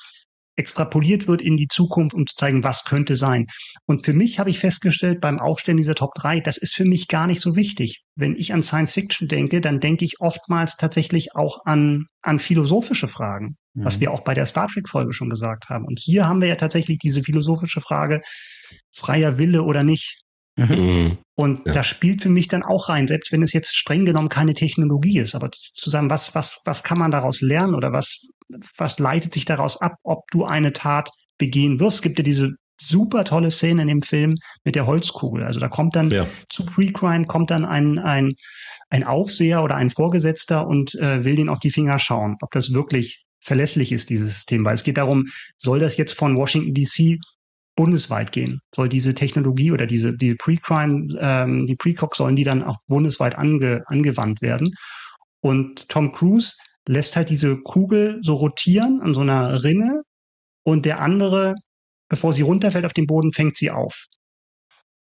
extrapoliert wird in die Zukunft, um zu zeigen, was könnte sein. Und für mich habe ich festgestellt beim Aufstellen dieser Top 3, das ist für mich gar nicht so wichtig. Wenn ich an Science Fiction denke, dann denke ich oftmals tatsächlich auch an, an philosophische Fragen, mhm. was wir auch bei der Star Trek Folge schon gesagt haben. Und hier haben wir ja tatsächlich diese philosophische Frage, freier Wille oder nicht. Mhm. mhm. Und ja. das spielt für mich dann auch rein, selbst wenn es jetzt streng genommen keine Technologie ist. Aber zu sagen, was, was, was kann man daraus lernen oder was, was leitet sich daraus ab, ob du eine Tat begehen wirst? Es gibt ja diese super tolle Szene in dem Film mit der Holzkugel. Also da kommt dann ja. zu Pre-Crime kommt dann ein, ein, ein Aufseher oder ein Vorgesetzter und äh, will den auf die Finger schauen, ob das wirklich verlässlich ist, dieses System. Weil es geht darum, soll das jetzt von Washington DC bundesweit gehen? Soll diese Technologie oder diese, diese Pre-Crime, ähm, die Pre-Cox sollen die dann auch bundesweit ange, angewandt werden? Und Tom Cruise lässt halt diese Kugel so rotieren an so einer Rinne und der andere, bevor sie runterfällt auf den Boden, fängt sie auf.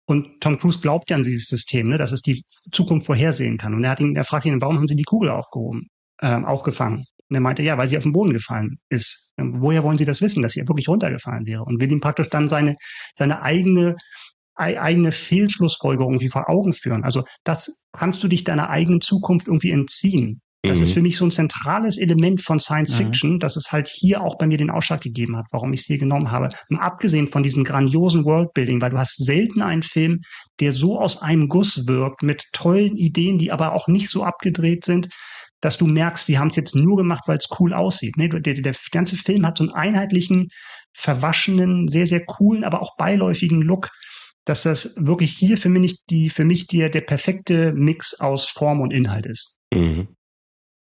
Und Tom Cruise glaubt ja an dieses System, ne, dass es die Zukunft vorhersehen kann. Und er hat ihn, er fragt ihn, warum haben Sie die Kugel aufgehoben, äh, aufgefangen? Und er meinte, ja, weil sie auf den Boden gefallen ist. Woher wollen Sie das wissen, dass sie wirklich runtergefallen wäre? Und will ihm praktisch dann seine, seine eigene, eigene Fehlschlussfolgerung irgendwie vor Augen führen. Also das kannst du dich deiner eigenen Zukunft irgendwie entziehen. Das mhm. ist für mich so ein zentrales Element von Science mhm. Fiction, mhm. dass es halt hier auch bei mir den Ausschlag gegeben hat, warum ich es hier genommen habe. Und abgesehen von diesem grandiosen Worldbuilding, weil du hast selten einen Film, der so aus einem Guss wirkt, mit tollen Ideen, die aber auch nicht so abgedreht sind, dass du merkst, die haben es jetzt nur gemacht, weil es cool aussieht. Nee, der, der ganze Film hat so einen einheitlichen, verwaschenen, sehr, sehr coolen, aber auch beiläufigen Look, dass das wirklich hier für mich die, für mich der, der perfekte Mix aus Form und Inhalt ist. Mhm.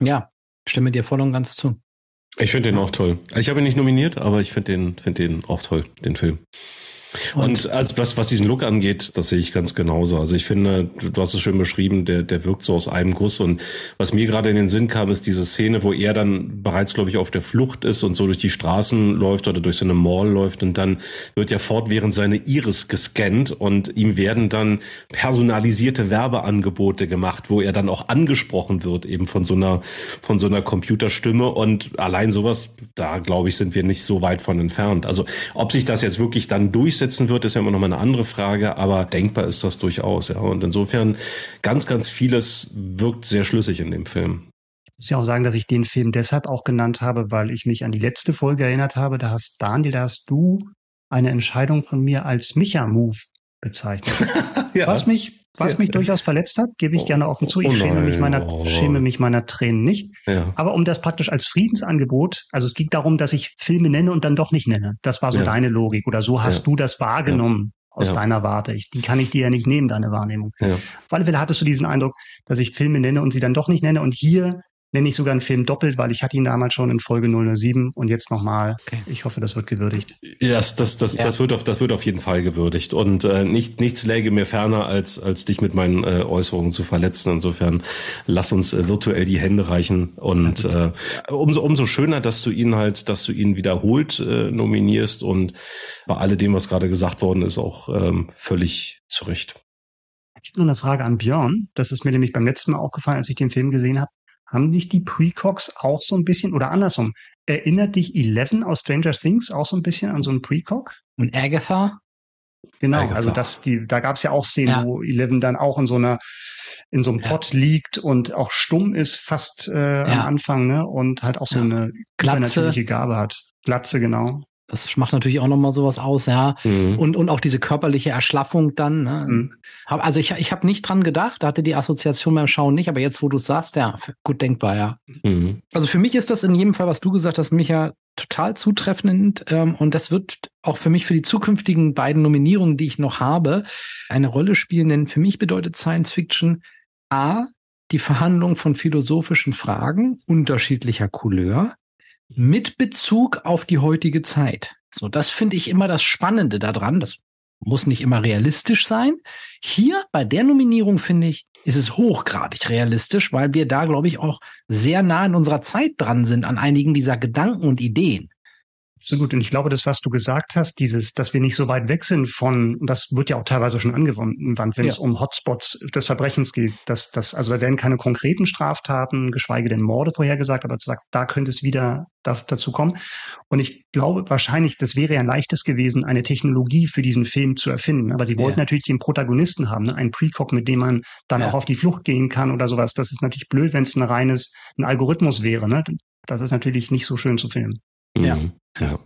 Ja, stimme dir voll und ganz zu. Ich finde den auch toll. Also ich habe ihn nicht nominiert, aber ich finde den, finde den auch toll, den Film. Und, also was, was diesen Look angeht, das sehe ich ganz genauso. Also ich finde, du hast es schön beschrieben, der, der wirkt so aus einem Guss. Und was mir gerade in den Sinn kam, ist diese Szene, wo er dann bereits, glaube ich, auf der Flucht ist und so durch die Straßen läuft oder durch so eine Mall läuft und dann wird ja fortwährend seine Iris gescannt und ihm werden dann personalisierte Werbeangebote gemacht, wo er dann auch angesprochen wird, eben von so einer, von so einer Computerstimme. Und allein sowas, da glaube ich, sind wir nicht so weit von entfernt. Also ob sich das jetzt wirklich dann durchsetzt, durchsetzen wird, ist ja immer noch mal eine andere Frage, aber denkbar ist das durchaus, ja. Und insofern ganz, ganz vieles wirkt sehr schlüssig in dem Film. Ich muss ja auch sagen, dass ich den Film deshalb auch genannt habe, weil ich mich an die letzte Folge erinnert habe. Da hast Daniel, da hast du eine Entscheidung von mir als Micha-Move bezeichnet. [LAUGHS] ja. Was mich was mich durchaus verletzt hat, gebe ich gerne offen zu. Ich oh schäme, mich meiner, schäme mich meiner Tränen nicht. Ja. Aber um das praktisch als Friedensangebot, also es ging darum, dass ich Filme nenne und dann doch nicht nenne. Das war so ja. deine Logik oder so hast ja. du das wahrgenommen aus deiner Warte. Ich, die kann ich dir ja nicht nehmen, deine Wahrnehmung. Ja. Auf alle Fälle hattest du diesen Eindruck, dass ich Filme nenne und sie dann doch nicht nenne. Und hier nenne ich sogar einen Film doppelt, weil ich hatte ihn damals schon in Folge 007 und jetzt nochmal. Okay. Ich hoffe, das wird gewürdigt. Ja, das, das, das, ja. das, wird, auf, das wird auf jeden Fall gewürdigt. Und äh, nicht, nichts läge mir ferner, als, als dich mit meinen äh, Äußerungen zu verletzen. Insofern lass uns äh, virtuell die Hände reichen. Und äh, umso, umso schöner, dass du ihn halt, dass du ihn wiederholt äh, nominierst und bei alledem, was gerade gesagt worden ist, auch ähm, völlig zurecht. Ich habe nur eine Frage an Björn. Das ist mir nämlich beim letzten Mal aufgefallen, als ich den Film gesehen habe. Haben dich die Precogs auch so ein bisschen, oder andersrum, erinnert dich Eleven aus Stranger Things auch so ein bisschen an so einen Precog? Und Agatha? Genau, Agatha. also das, die, da gab es ja auch Szenen, ja. wo Eleven dann auch in so einer in so einem ja. Pott liegt und auch stumm ist fast äh, ja. am Anfang, ne? Und halt auch so eine Glatze. natürliche Gabe hat. Glatze, genau. Das macht natürlich auch nochmal sowas aus, ja. Mhm. Und, und auch diese körperliche Erschlaffung dann. Ne? Mhm. Also ich, ich habe nicht dran gedacht, da hatte die Assoziation beim Schauen nicht, aber jetzt, wo du sagst, ja, gut denkbar, ja. Mhm. Also für mich ist das in jedem Fall, was du gesagt hast, Micha, total zutreffend. Ähm, und das wird auch für mich für die zukünftigen beiden Nominierungen, die ich noch habe, eine Rolle spielen. Denn für mich bedeutet Science Fiction A, die Verhandlung von philosophischen Fragen unterschiedlicher Couleur mit Bezug auf die heutige Zeit. So, das finde ich immer das Spannende daran. Das muss nicht immer realistisch sein. Hier bei der Nominierung finde ich, ist es hochgradig realistisch, weil wir da, glaube ich, auch sehr nah in unserer Zeit dran sind an einigen dieser Gedanken und Ideen. Absolut. Und ich glaube, das, was du gesagt hast, dieses, dass wir nicht so weit weg sind von, das wird ja auch teilweise schon angewandt, wenn ja. es um Hotspots des Verbrechens geht, dass, dass, also da werden keine konkreten Straftaten, geschweige denn Morde vorhergesagt, aber du sagst, da könnte es wieder da, dazu kommen. Und ich glaube wahrscheinlich, das wäre ja ein leichtes gewesen, eine Technologie für diesen Film zu erfinden. Aber sie wollten ja. natürlich den Protagonisten haben, ne? einen Precog, mit dem man dann ja. auch auf die Flucht gehen kann oder sowas. Das ist natürlich blöd, wenn es ein reines, ein Algorithmus wäre. Ne? Das ist natürlich nicht so schön zu filmen. Ja. Mhm. ja.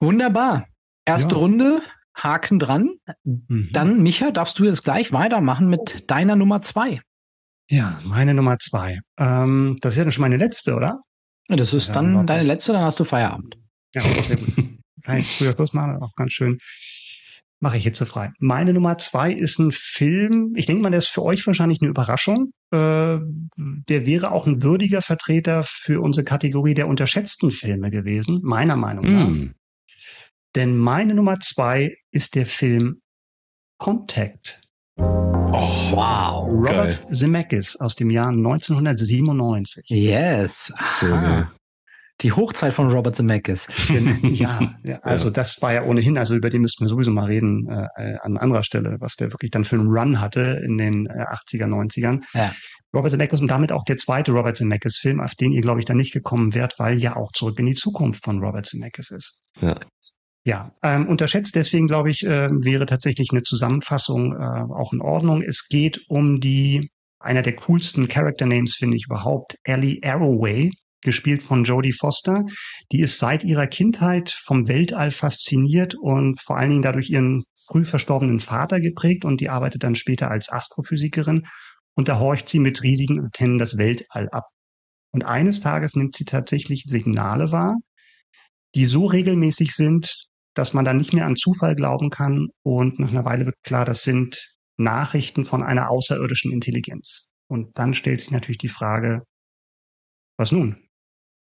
Wunderbar. Erste ja. Runde, Haken dran. Mhm. Dann, Micha, darfst du jetzt gleich weitermachen mit deiner Nummer zwei. Ja, meine Nummer zwei. Ähm, das ist ja dann schon meine letzte, oder? Das ist dann deine letzte, dann hast du Feierabend. Ja, sehr gut. [LAUGHS] Kann ich früher Schluss machen, auch ganz schön. Mache ich jetzt so frei. Meine Nummer zwei ist ein Film. Ich denke mal, der ist für euch wahrscheinlich eine Überraschung. Äh, der wäre auch ein würdiger Vertreter für unsere Kategorie der unterschätzten Filme gewesen, meiner Meinung nach. Mm. Denn meine Nummer zwei ist der Film Contact. Oh, wow. Robert geil. Zemeckis aus dem Jahr 1997. Yes. Sehr die Hochzeit von Robert Zemeckis. [LAUGHS] ja, ja, also das war ja ohnehin, also über den müssten wir sowieso mal reden äh, an anderer Stelle, was der wirklich dann für einen Run hatte in den äh, 80er, 90ern. Ja. Robert Zemeckis und damit auch der zweite Robert Zemeckis-Film, auf den ihr, glaube ich, dann nicht gekommen wärt, weil ja auch Zurück in die Zukunft von Robert Zemeckis ist. Ja. Ja, ähm, unterschätzt deswegen, glaube ich, äh, wäre tatsächlich eine Zusammenfassung äh, auch in Ordnung. Es geht um die, einer der coolsten Character Names, finde ich überhaupt, Ellie Arroway, gespielt von Jodie Foster. Die ist seit ihrer Kindheit vom Weltall fasziniert und vor allen Dingen dadurch ihren früh verstorbenen Vater geprägt und die arbeitet dann später als Astrophysikerin und da horcht sie mit riesigen Antennen das Weltall ab. Und eines Tages nimmt sie tatsächlich Signale wahr, die so regelmäßig sind, dass man dann nicht mehr an Zufall glauben kann und nach einer Weile wird klar, das sind Nachrichten von einer außerirdischen Intelligenz. Und dann stellt sich natürlich die Frage, was nun?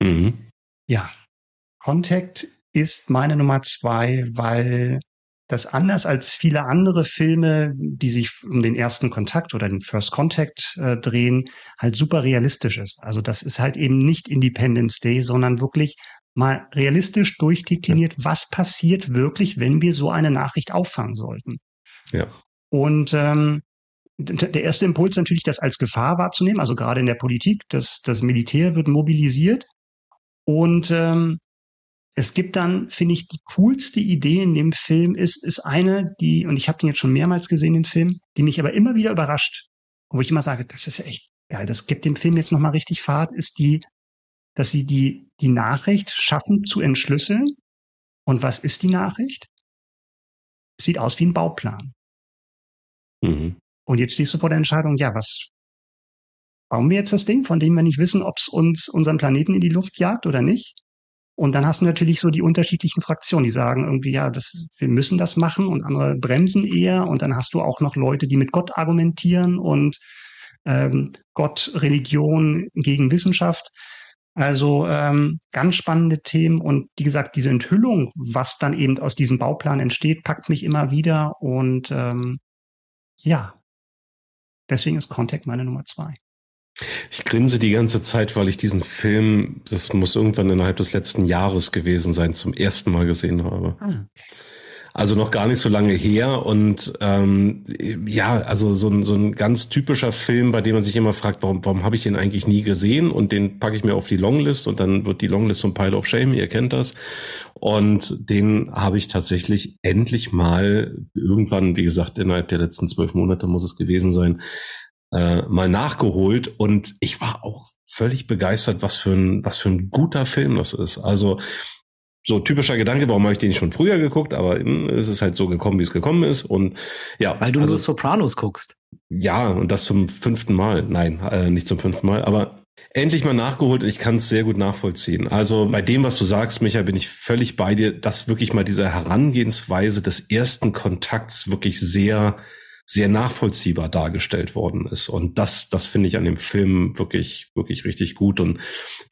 Mhm. Ja. Contact ist meine Nummer zwei, weil das anders als viele andere Filme, die sich um den ersten Kontakt oder den First Contact äh, drehen, halt super realistisch ist. Also das ist halt eben nicht Independence Day, sondern wirklich mal realistisch durchdekliniert, was passiert wirklich, wenn wir so eine Nachricht auffangen sollten. Ja. Und ähm, der erste Impuls natürlich, das als Gefahr wahrzunehmen, also gerade in der Politik, das, das Militär wird mobilisiert. Und ähm, es gibt dann, finde ich, die coolste Idee in dem Film ist, ist eine, die, und ich habe den jetzt schon mehrmals gesehen, den Film, die mich aber immer wieder überrascht, wo ich immer sage, das ist echt geil, das gibt dem Film jetzt nochmal richtig Fahrt, ist die, dass sie die, die Nachricht schaffen zu entschlüsseln. Und was ist die Nachricht? Sieht aus wie ein Bauplan. Mhm. Und jetzt stehst du vor der Entscheidung, ja, was bauen wir jetzt das Ding, von dem wir nicht wissen, ob es uns unseren Planeten in die Luft jagt oder nicht? Und dann hast du natürlich so die unterschiedlichen Fraktionen, die sagen irgendwie, ja, das, wir müssen das machen und andere bremsen eher. Und dann hast du auch noch Leute, die mit Gott argumentieren und ähm, Gott, Religion gegen Wissenschaft. Also ähm, ganz spannende Themen und wie gesagt, diese Enthüllung, was dann eben aus diesem Bauplan entsteht, packt mich immer wieder und ähm, ja, deswegen ist Contact meine Nummer zwei. Ich grinse die ganze Zeit, weil ich diesen Film, das muss irgendwann innerhalb des letzten Jahres gewesen sein, zum ersten Mal gesehen habe. Hm. Also noch gar nicht so lange her und ähm, ja, also so ein, so ein ganz typischer Film, bei dem man sich immer fragt, warum, warum habe ich den eigentlich nie gesehen und den packe ich mir auf die Longlist und dann wird die Longlist zum Pile of Shame, ihr kennt das. Und den habe ich tatsächlich endlich mal irgendwann, wie gesagt, innerhalb der letzten zwölf Monate muss es gewesen sein, äh, mal nachgeholt und ich war auch völlig begeistert, was für ein, was für ein guter Film das ist. Also so typischer Gedanke, warum habe ich den nicht schon früher geguckt, aber es ist halt so gekommen, wie es gekommen ist. Und ja. Weil du also, nur Sopranos guckst. Ja, und das zum fünften Mal. Nein, äh, nicht zum fünften Mal, aber endlich mal nachgeholt. Ich kann es sehr gut nachvollziehen. Also bei dem, was du sagst, Micha, bin ich völlig bei dir, dass wirklich mal diese Herangehensweise des ersten Kontakts wirklich sehr sehr nachvollziehbar dargestellt worden ist. Und das, das finde ich an dem Film wirklich, wirklich richtig gut. Und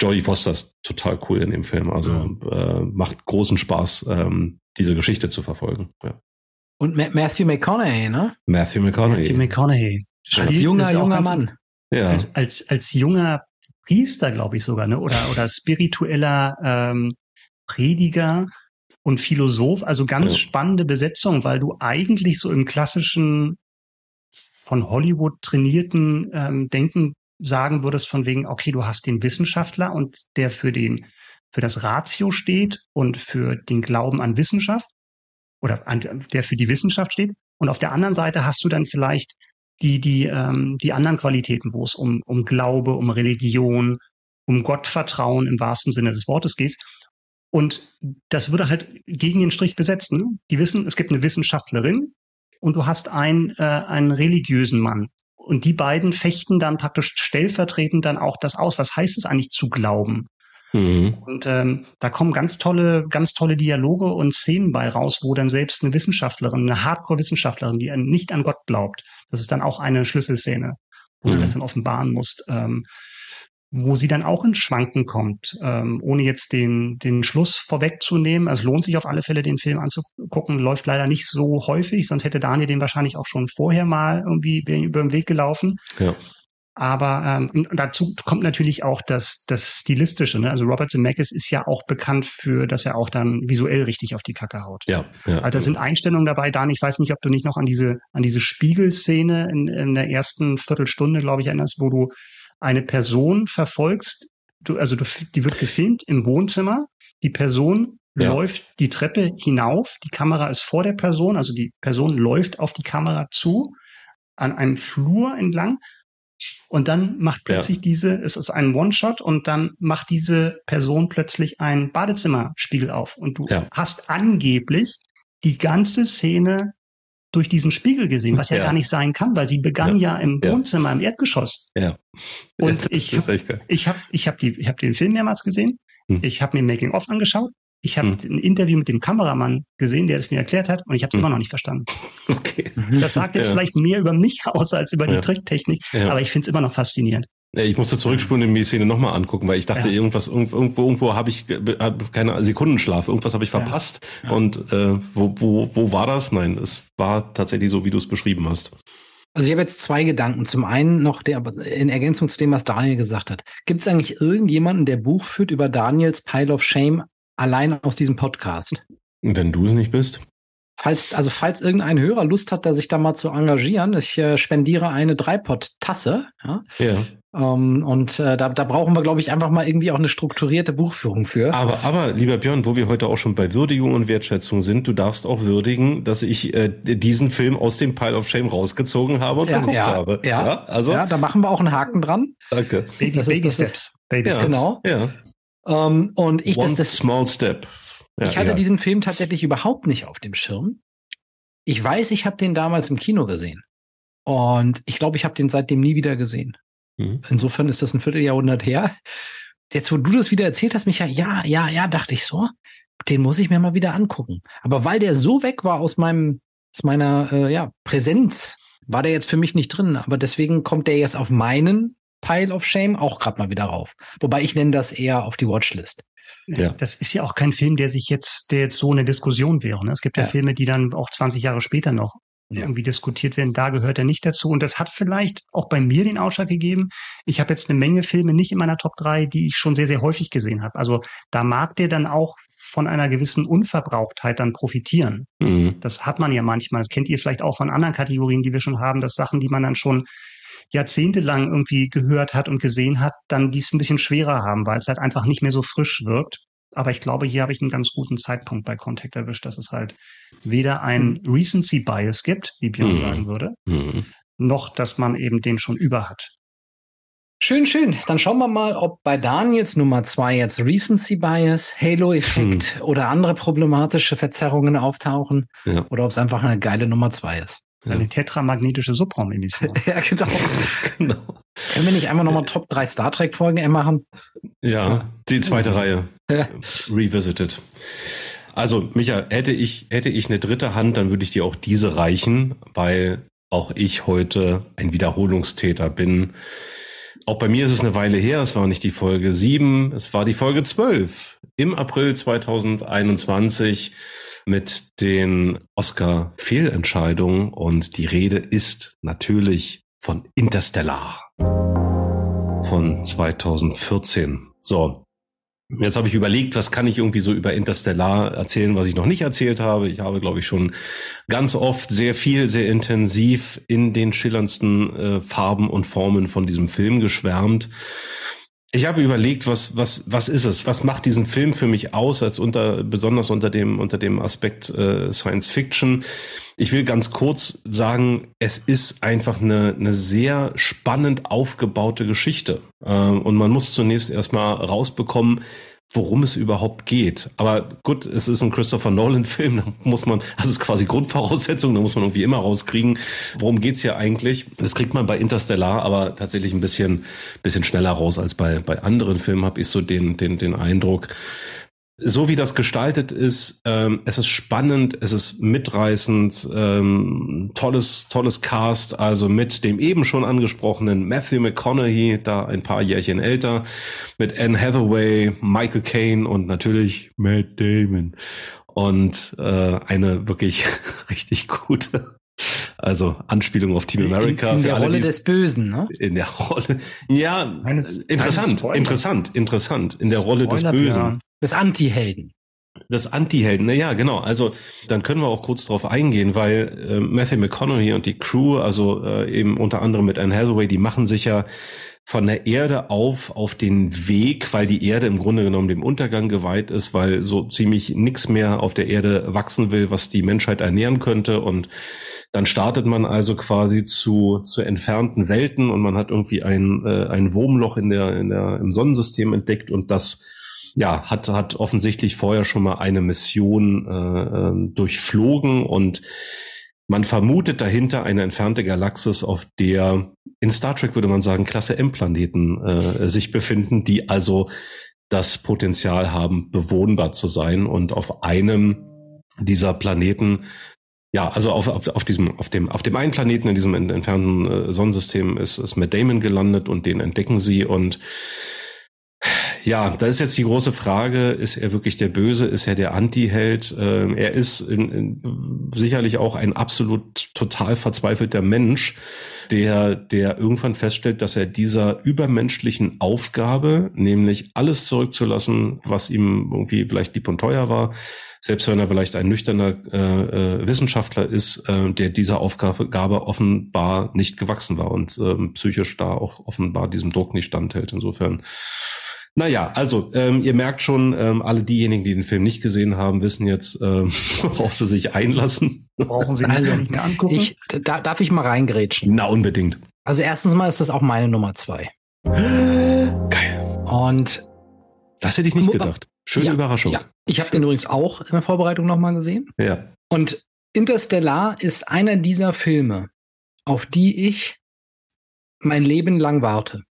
Jodie Foster ist total cool in dem Film. Also mhm. äh, macht großen Spaß, ähm, diese Geschichte zu verfolgen. Ja. Und Matthew McConaughey, ne? Matthew McConaughey. Matthew McConaughey. Als junger, junger Mann. Ja. Als, als junger Priester, glaube ich sogar, ne? Oder, [LAUGHS] oder spiritueller ähm, Prediger und Philosoph. Also ganz ja. spannende Besetzung, weil du eigentlich so im klassischen von Hollywood trainierten ähm, Denken sagen würdest, von wegen, okay, du hast den Wissenschaftler und der für den, für das Ratio steht und für den Glauben an Wissenschaft oder an, der für die Wissenschaft steht. Und auf der anderen Seite hast du dann vielleicht die, die, ähm, die anderen Qualitäten, wo es um, um Glaube, um Religion, um Gottvertrauen im wahrsten Sinne des Wortes geht. Und das würde halt gegen den Strich besetzen. Ne? Die wissen, es gibt eine Wissenschaftlerin, und du hast einen, äh, einen religiösen Mann. Und die beiden fechten dann praktisch stellvertretend dann auch das aus. Was heißt es eigentlich zu glauben? Mhm. Und ähm, da kommen ganz tolle, ganz tolle Dialoge und Szenen bei raus, wo dann selbst eine Wissenschaftlerin, eine Hardcore-Wissenschaftlerin, die nicht an Gott glaubt, das ist dann auch eine Schlüsselszene, wo mhm. sie das dann offenbaren muss. Ähm, wo sie dann auch ins Schwanken kommt, ähm, ohne jetzt den, den Schluss vorwegzunehmen. Es lohnt sich auf alle Fälle, den Film anzugucken. Läuft leider nicht so häufig, sonst hätte Daniel den wahrscheinlich auch schon vorher mal irgendwie über den Weg gelaufen. Ja. Aber ähm, dazu kommt natürlich auch das, das Stilistische. Ne? Also Robert Zemeckis ist ja auch bekannt für, dass er auch dann visuell richtig auf die Kacke haut. Ja, ja also da sind Einstellungen dabei. Dan, ich weiß nicht, ob du nicht noch an diese an diese Spiegelszene in, in der ersten Viertelstunde, glaube ich, erinnerst, wo du eine Person verfolgst, du, also du, die wird gefilmt im Wohnzimmer, die Person ja. läuft die Treppe hinauf, die Kamera ist vor der Person, also die Person läuft auf die Kamera zu, an einem Flur entlang und dann macht plötzlich ja. diese, es ist ein One-Shot und dann macht diese Person plötzlich ein Badezimmerspiegel auf und du ja. hast angeblich die ganze Szene durch diesen Spiegel gesehen, was ja, ja, gar nicht sein kann, weil sie begann ja, ja im Wohnzimmer, im Erdgeschoss. Ja. Und ich habe ich hab, ich hab die, ich hab den Film mehrmals gesehen. Hm. Ich habe mir Making-of angeschaut. Ich habe hm. ein Interview mit dem Kameramann gesehen, der es mir erklärt hat, und ich habe es hm. immer noch nicht verstanden. [LAUGHS] Okay. Das sagt jetzt vielleicht mehr über mich aus als über die Tricktechnik, aber ich finde es immer noch faszinierend. Ich musste zurückspulen und mir die Szene nochmal angucken, weil ich dachte, ja. irgendwas, irgendwo, irgendwo habe ich keine Sekundenschlaf, irgendwas habe ich verpasst. Ja. Ja. Und äh, wo, wo, wo war das? Nein, es war tatsächlich so, wie du es beschrieben hast. Also ich habe jetzt zwei Gedanken. Zum einen noch der, in Ergänzung zu dem, was Daniel gesagt hat. Gibt es eigentlich irgendjemanden, der Buch führt über Daniels Pile of Shame allein aus diesem Podcast? Wenn du es nicht bist. Falls, also falls irgendein Hörer Lust hat, sich da mal zu engagieren, ich äh, spendiere eine Dreipot-Tasse. Ja. ja. Ähm, und äh, da, da brauchen wir, glaube ich, einfach mal irgendwie auch eine strukturierte Buchführung für. Aber, aber, lieber Björn, wo wir heute auch schon bei Würdigung und Wertschätzung sind, du darfst auch würdigen, dass ich äh, diesen Film aus dem Pile of Shame rausgezogen habe und ja, geguckt ja, habe. Ja, ja, also ja, da machen wir auch einen Haken dran. Danke. Baby, das Baby ist, Steps. Baby Steps. Genau. Ja. Ähm, und ich, One das, das, small step. Ja, ich hatte ja. diesen Film tatsächlich überhaupt nicht auf dem Schirm. Ich weiß, ich habe den damals im Kino gesehen. Und ich glaube, ich habe den seitdem nie wieder gesehen. Mhm. Insofern ist das ein Vierteljahrhundert her. Jetzt, wo du das wieder erzählt hast, Micha, ja, ja, ja, dachte ich so, den muss ich mir mal wieder angucken. Aber weil der so weg war aus meinem, aus meiner äh, ja, Präsenz, war der jetzt für mich nicht drin. Aber deswegen kommt der jetzt auf meinen Pile of Shame auch gerade mal wieder rauf. Wobei ich nenne das eher auf die Watchlist. Ja. Das ist ja auch kein Film, der sich jetzt, der jetzt so eine Diskussion wäre. Ne? Es gibt ja, ja, Filme, die dann auch 20 Jahre später noch ja. irgendwie diskutiert werden. Da gehört er nicht dazu. Und das hat vielleicht auch bei mir den Ausschlag gegeben. Ich habe jetzt eine Menge Filme nicht in meiner Top 3, die ich schon sehr, sehr häufig gesehen habe. Also da mag der dann auch von einer gewissen Unverbrauchtheit dann profitieren. Mhm. Das hat man ja manchmal. Das kennt ihr vielleicht auch von anderen Kategorien, die wir schon haben, dass Sachen, die man dann schon jahrzehntelang irgendwie gehört hat und gesehen hat, dann dies ein bisschen schwerer haben, weil es halt einfach nicht mehr so frisch wirkt. Aber ich glaube, hier habe ich einen ganz guten Zeitpunkt bei Contact erwischt, dass es halt weder ein mhm. Recency Bias gibt, wie Björn mhm. sagen würde, mhm. noch, dass man eben den schon über hat. Schön, schön. Dann schauen wir mal, ob bei Daniels Nummer zwei jetzt Recency Bias, Halo-Effekt hm. oder andere problematische Verzerrungen auftauchen ja. oder ob es einfach eine geile Nummer zwei ist. Eine tetramagnetische Subraumemission. [LAUGHS] ja, genau. genau. Können wir nicht einmal nochmal Top 3 Star Trek Folgen machen? Ja, die zweite Reihe. Revisited. Also, Micha, hätte ich, hätte ich eine dritte Hand, dann würde ich dir auch diese reichen, weil auch ich heute ein Wiederholungstäter bin. Auch bei mir ist es eine Weile her, es war nicht die Folge 7, es war die Folge 12 im April 2021 mit den Oscar-Fehlentscheidungen und die Rede ist natürlich von Interstellar von 2014. So. Jetzt habe ich überlegt, was kann ich irgendwie so über Interstellar erzählen, was ich noch nicht erzählt habe. Ich habe, glaube ich, schon ganz oft sehr viel, sehr intensiv in den schillerndsten äh, Farben und Formen von diesem Film geschwärmt. Ich habe überlegt, was was was ist es? Was macht diesen Film für mich aus, als unter besonders unter dem unter dem Aspekt äh, Science Fiction? Ich will ganz kurz sagen, es ist einfach eine eine sehr spannend aufgebaute Geschichte äh, und man muss zunächst erstmal rausbekommen, worum es überhaupt geht. Aber gut, es ist ein Christopher Nolan-Film, [LAUGHS] da muss man, das ist quasi Grundvoraussetzung, da muss man irgendwie immer rauskriegen, worum geht's hier eigentlich. Das kriegt man bei Interstellar aber tatsächlich ein bisschen, bisschen schneller raus als bei, bei anderen Filmen, habe ich so den, den, den Eindruck so wie das gestaltet ist, ähm, es ist spannend, es ist mitreißend, ähm, tolles, tolles Cast, also mit dem eben schon angesprochenen Matthew McConaughey, da ein paar Jährchen älter, mit Anne Hathaway, Michael Caine und natürlich Matt Damon. Und äh, eine wirklich [LAUGHS] richtig gute also Anspielung auf Team America. In, in der alle, Rolle des Bösen, ne? In der Rolle. [LAUGHS] Ja, Eines, interessant, interessant, interessant. In der Rolle des Bösen. Des Anti-Helden. Das Anti-Helden, naja, genau. Also dann können wir auch kurz drauf eingehen, weil äh, Matthew McConaughey und die Crew, also äh, eben unter anderem mit Anne Hathaway, die machen sich ja von der Erde auf auf den Weg, weil die Erde im Grunde genommen dem Untergang geweiht ist, weil so ziemlich nichts mehr auf der Erde wachsen will, was die Menschheit ernähren könnte und dann startet man also quasi zu, zu entfernten Welten und man hat irgendwie ein, äh, ein Wurmloch in der, in der, im Sonnensystem entdeckt und das ja, hat, hat offensichtlich vorher schon mal eine Mission äh, ähm, durchflogen und man vermutet dahinter eine entfernte Galaxis, auf der in Star Trek würde man sagen Klasse M-Planeten äh, sich befinden, die also das Potenzial haben, bewohnbar zu sein. Und auf einem dieser Planeten ja, also auf, auf, auf diesem, auf dem, auf dem einen Planeten in diesem entfernten äh, Sonnensystem ist, ist Matt Damon gelandet und den entdecken sie und ja, da ist jetzt die große Frage, ist er wirklich der Böse, ist er der Anti-Held? Ähm, er ist in, in, sicherlich auch ein absolut total verzweifelter Mensch, der, der irgendwann feststellt, dass er dieser übermenschlichen Aufgabe, nämlich alles zurückzulassen, was ihm irgendwie vielleicht lieb und teuer war, selbst wenn er vielleicht ein nüchterner äh, äh, Wissenschaftler ist, äh, der dieser Aufgabe offenbar nicht gewachsen war und äh, psychisch da auch offenbar diesem Druck nicht standhält. Insofern naja, also ähm, ihr merkt schon, ähm, alle diejenigen, die den Film nicht gesehen haben, wissen jetzt, ähm, [LAUGHS] worauf sie sich einlassen. Brauchen sie also nicht mehr angucken. Ich, da, darf ich mal reingrätschen? Na, unbedingt. Also erstens mal ist das auch meine Nummer zwei. Geil. Und das hätte ich nicht gedacht. Schöne ja, Überraschung. Ja. Ich habe den übrigens auch in der Vorbereitung nochmal gesehen. Ja. Und Interstellar ist einer dieser Filme, auf die ich mein Leben lang warte.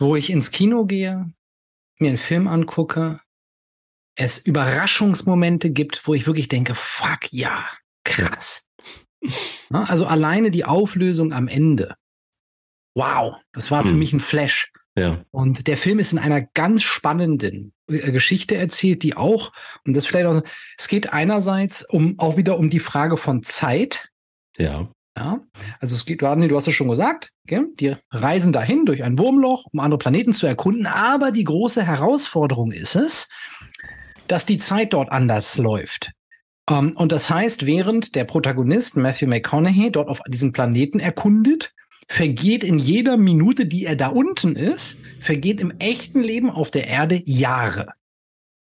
Wo ich ins Kino gehe, mir einen Film angucke, es Überraschungsmomente gibt, wo ich wirklich denke, fuck ja, krass. [LAUGHS] also alleine die Auflösung am Ende. Wow, das war für hm. mich ein Flash. Ja. Und der Film ist in einer ganz spannenden äh, Geschichte erzählt, die auch, und das vielleicht auch, es geht einerseits um auch wieder um die Frage von Zeit. Ja. Ja, also es geht, du hast es schon gesagt, okay? die reisen dahin durch ein Wurmloch, um andere Planeten zu erkunden, aber die große Herausforderung ist es, dass die Zeit dort anders läuft. Um, ähm, und das heißt, während der Protagonist Matthew McConaughey dort auf diesem Planeten erkundet, vergeht in jeder Minute, die er da unten ist, vergeht im echten Leben auf der Erde Jahre.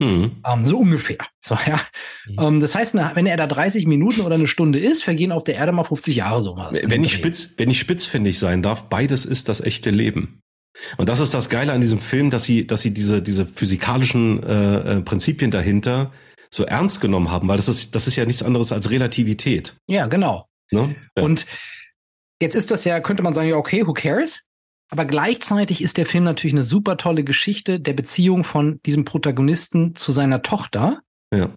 Mhm. Ähm, so ungefähr. So, ja. Mhm. Ähm, das heißt, wenn er da 30 Minuten oder eine Stunde ist, vergehen auf der Erde mal 50 Jahre sowas. Wenn ich spitz, wenn ich spitzfindig sein darf, beides ist das echte Leben. Und das ist das Geile an diesem Film, dass sie, dass sie diese, diese physikalischen äh, äh, Prinzipien dahinter so ernst genommen haben, weil das ist, das ist ja nichts anderes als Relativität. Ja, genau. Ne? Ja. Und jetzt ist das ja, könnte man sagen, ja, okay, who cares? Aber gleichzeitig ist der Film natürlich eine super tolle Geschichte der Beziehung von diesem Protagonisten zu seiner Tochter. Ja.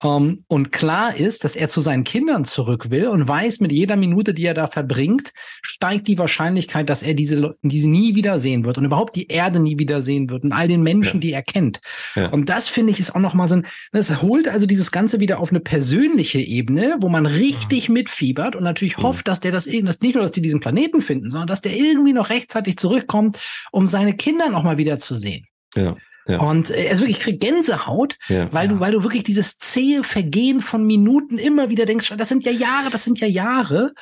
Um, ähm, und klar ist, dass er zu seinen Kindern zurück will und weiß, mit jeder Minute, die er da verbringt, steigt die Wahrscheinlichkeit, dass er diese, diese nie wiedersehen wird und überhaupt die Erde nie wiedersehen wird und all den Menschen, ja. die er kennt. Ja. Und das finde ich ist auch nochmal so ein, das holt also dieses Ganze wieder auf eine persönliche Ebene, wo man richtig ja. mitfiebert und natürlich hofft, dass der das irgendwie, nicht nur, dass die diesen Planeten finden, sondern dass der irgendwie noch rechtzeitig zurückkommt, um seine Kinder nochmal wieder zu sehen. Ja. Ja. Und äh, also wirklich, ich krieg Gänsehaut, ja, weil ja. du, weil du wirklich dieses zähe Vergehen von Minuten immer wieder denkst, das sind ja Jahre, das sind ja Jahre.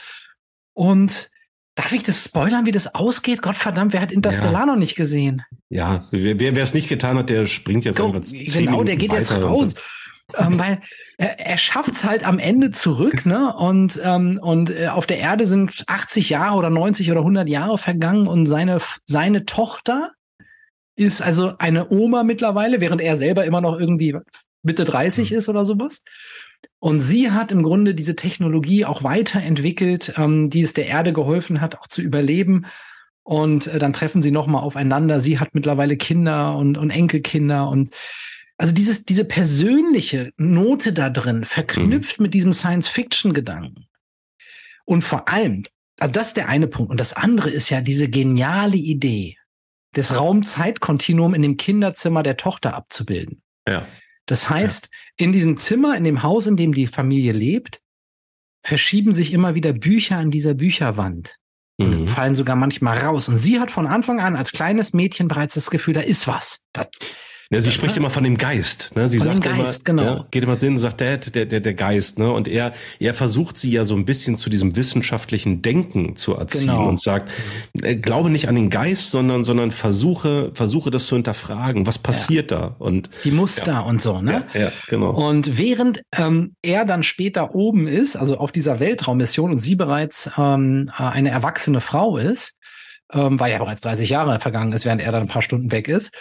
Und darf ich das spoilern, wie das ausgeht? Gottverdammt, wer hat Interstellar noch nicht gesehen? Ja, wer, wer es nicht getan hat, der springt jetzt so, einfach Genau, der geht jetzt raus. ähm, weil er, er schafft es halt am Ende zurück, ne? Und, ähm, und äh, auf der Erde sind 80 Jahre oder 90 oder 100 Jahre vergangen und seine, seine Tochter ist also eine Oma mittlerweile, während er selber immer noch irgendwie Mitte 30 mhm. ist oder sowas. Und sie hat im Grunde diese Technologie auch weiterentwickelt, ähm, die es der Erde geholfen hat, auch zu überleben. Und äh, dann treffen sie nochmal aufeinander. Sie hat mittlerweile Kinder und, und Enkelkinder und also dieses, diese persönliche Note da drin, verknüpft mhm. mit diesem Science-Fiction-Gedanken. Und vor allem, also das ist der eine Punkt. Und das andere ist ja diese geniale Idee, das Raum-Zeit-Kontinuum in dem Kinderzimmer der Tochter abzubilden. Ja. Das heißt, ja. in diesem Zimmer, in dem Haus, in dem die Familie lebt, verschieben sich immer wieder Bücher an dieser Bücherwand. Mhm. Fallen sogar manchmal raus. Und sie hat von Anfang an als kleines Mädchen bereits das Gefühl, da ist was. Da, ja, sie spricht immer von dem Geist. Ne? Sie von sagt Geist, immer, genau. ja, geht immer Sinn und sagt, der, der, der, der Geist. Ne? Und er, er versucht sie ja so ein bisschen zu diesem wissenschaftlichen Denken zu erziehen genau. und sagt, äh, glaube nicht an den Geist, sondern, sondern versuche, versuche das zu hinterfragen. Was passiert ja. da? Und die Muster ja. und so, ne? Ja, ja genau. Und während ähm, er dann später oben ist, also auf dieser Weltraummission und sie bereits ähm, eine erwachsene Frau ist, ähm, weil ja bereits 30 Jahre vergangen ist, während er dann ein paar Stunden weg ist,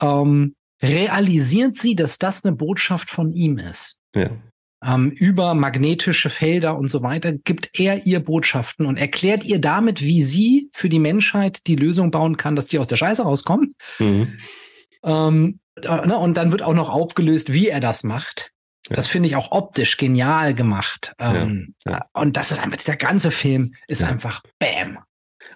ähm, realisiert sie, dass das eine Botschaft von ihm ist. Ja. Ähm, über magnetische Felder und so weiter gibt er ihr Botschaften und erklärt ihr damit, wie sie für die Menschheit die Lösung bauen kann, dass die aus der Scheiße rauskommen. Mhm. Ähm, äh, ne, und dann wird auch noch aufgelöst, wie er das macht. Das finde ich auch optisch genial gemacht. Ähm, ja. Und das ist einfach, dieser ganze Film ist einfach Bam.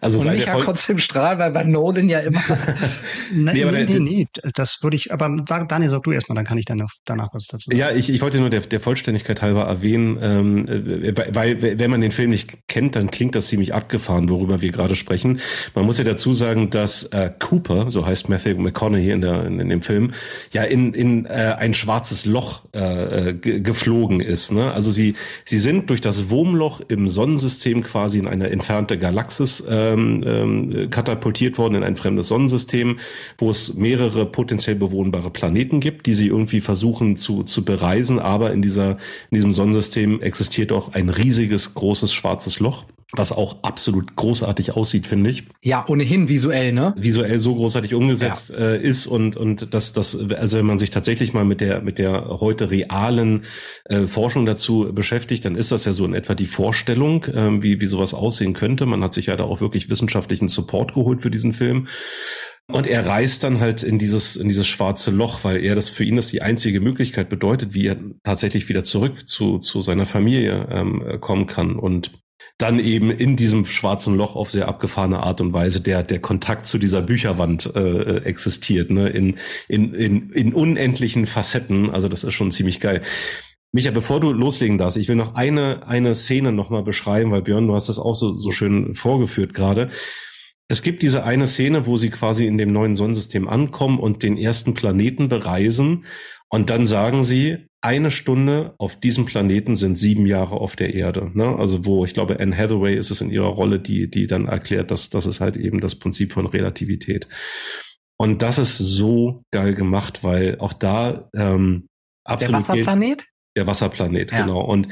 Also und Micha kotzt im Strahl, weil bei Nolan ja immer. [LAUGHS] nee, nee, nee, nee, nee, das würde ich, aber sag, Daniel, sag du erstmal, dann kann ich dann noch, danach was dazu sagen. Ja, ich, ich wollte nur der, der Vollständigkeit halber erwähnen, ähm, äh, weil, wenn man den Film nicht kennt, dann klingt das ziemlich abgefahren, worüber wir gerade sprechen. Man muss ja dazu sagen, dass äh, Cooper, so heißt Matthew McConaughey in, der, in, in dem Film, ja in, in äh, ein schwarzes Loch äh, geflogen ist. Ne? Also sie, sie sind durch das Wurmloch im Sonnensystem quasi in eine entfernte Galaxis äh, ähm, ähm, katapultiert worden in ein fremdes Sonnensystem, wo es mehrere potenziell bewohnbare Planeten gibt, die sie irgendwie versuchen zu, zu bereisen. Aber in dieser, in diesem Sonnensystem existiert auch ein riesiges, großes schwarzes Loch was auch absolut großartig aussieht, finde ich. Ja, ohnehin visuell, ne? Visuell so großartig umgesetzt ja. äh, ist und und das das also wenn man sich tatsächlich mal mit der mit der heute realen äh, Forschung dazu beschäftigt, dann ist das ja so in etwa die Vorstellung, äh, wie wie sowas aussehen könnte. Man hat sich ja da auch wirklich wissenschaftlichen Support geholt für diesen Film. Und er reist dann halt in dieses, in dieses schwarze Loch, weil er das für ihn das die einzige Möglichkeit bedeutet, wie er tatsächlich wieder zurück zu, zu seiner Familie ähm, kommen kann. Und dann eben in diesem schwarzen Loch auf sehr abgefahrene Art und Weise der der Kontakt zu dieser Bücherwand äh, existiert, ne, in, in, in, in unendlichen Facetten. Also das ist schon ziemlich geil. Micha, bevor du loslegen darfst, ich will noch eine, eine Szene nochmal beschreiben, weil Björn, du hast das auch so, so schön vorgeführt gerade. Es gibt diese eine Szene, wo sie quasi in dem neuen Sonnensystem ankommen und den ersten Planeten bereisen. Und dann sagen sie, eine Stunde auf diesem Planeten sind sieben Jahre auf der Erde. Ne? Also wo, ich glaube, Anne Hathaway ist es in ihrer Rolle, die, die dann erklärt, dass das ist halt eben das Prinzip von Relativität. Und das ist so geil gemacht, weil auch da ähm, absolut. Der Wasserplanet? Geht, der Wasserplanet, ja. genau. Und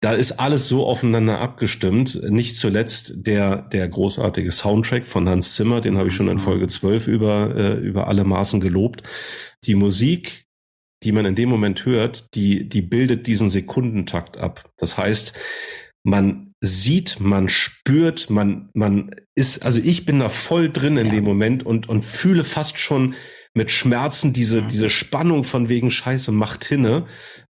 da ist alles so aufeinander abgestimmt. Nicht zuletzt der, der großartige Soundtrack von Hans Zimmer, den habe ich schon in mhm. Folge 12 über, äh, über alle Maßen gelobt. Die Musik die man in dem Moment hört, die, die bildet diesen Sekundentakt ab. Das heißt, man sieht, man spürt, man, man ist, also ich bin da voll drin in ja. dem Moment und, und fühle fast schon mit Schmerzen diese, ja. diese Spannung von wegen Scheiße macht hinne.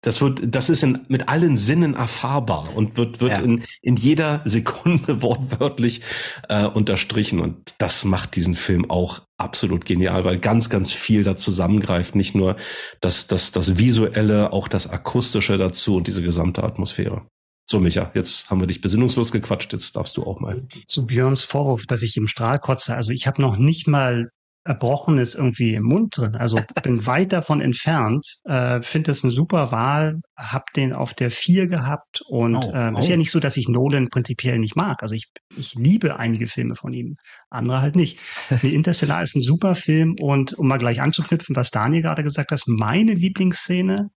Das wird, das ist in, mit allen Sinnen erfahrbar und wird, wird ja. in, in jeder [LAUGHS] Sekunde wortwörtlich äh, unterstrichen. Und das macht diesen Film auch absolut genial, weil ganz, ganz viel da zusammengreift. Nicht nur das, das, das Visuelle, auch das Akustische dazu und diese gesamte Atmosphäre. So, Micha, jetzt haben wir dich besinnungslos gequatscht, jetzt darfst du auch mal. Zu Björns Vorwurf, dass ich im Strahl kotze. Also ich habe noch nicht mal Erbrochenes irgendwie im Mund drin. Also bin [LAUGHS] weit davon entfernt. Äh, Finde das eine super Wahl. Hab den auf der vier gehabt und oh, äh, oh. ist ja nicht so, dass ich Nolan prinzipiell nicht mag. Also ich, ich liebe einige Filme von ihm, andere halt nicht. [LAUGHS] Nee, Interstellar ist ein super Film und um mal gleich anzuknüpfen, was Daniel gerade gesagt hat, meine Lieblingsszene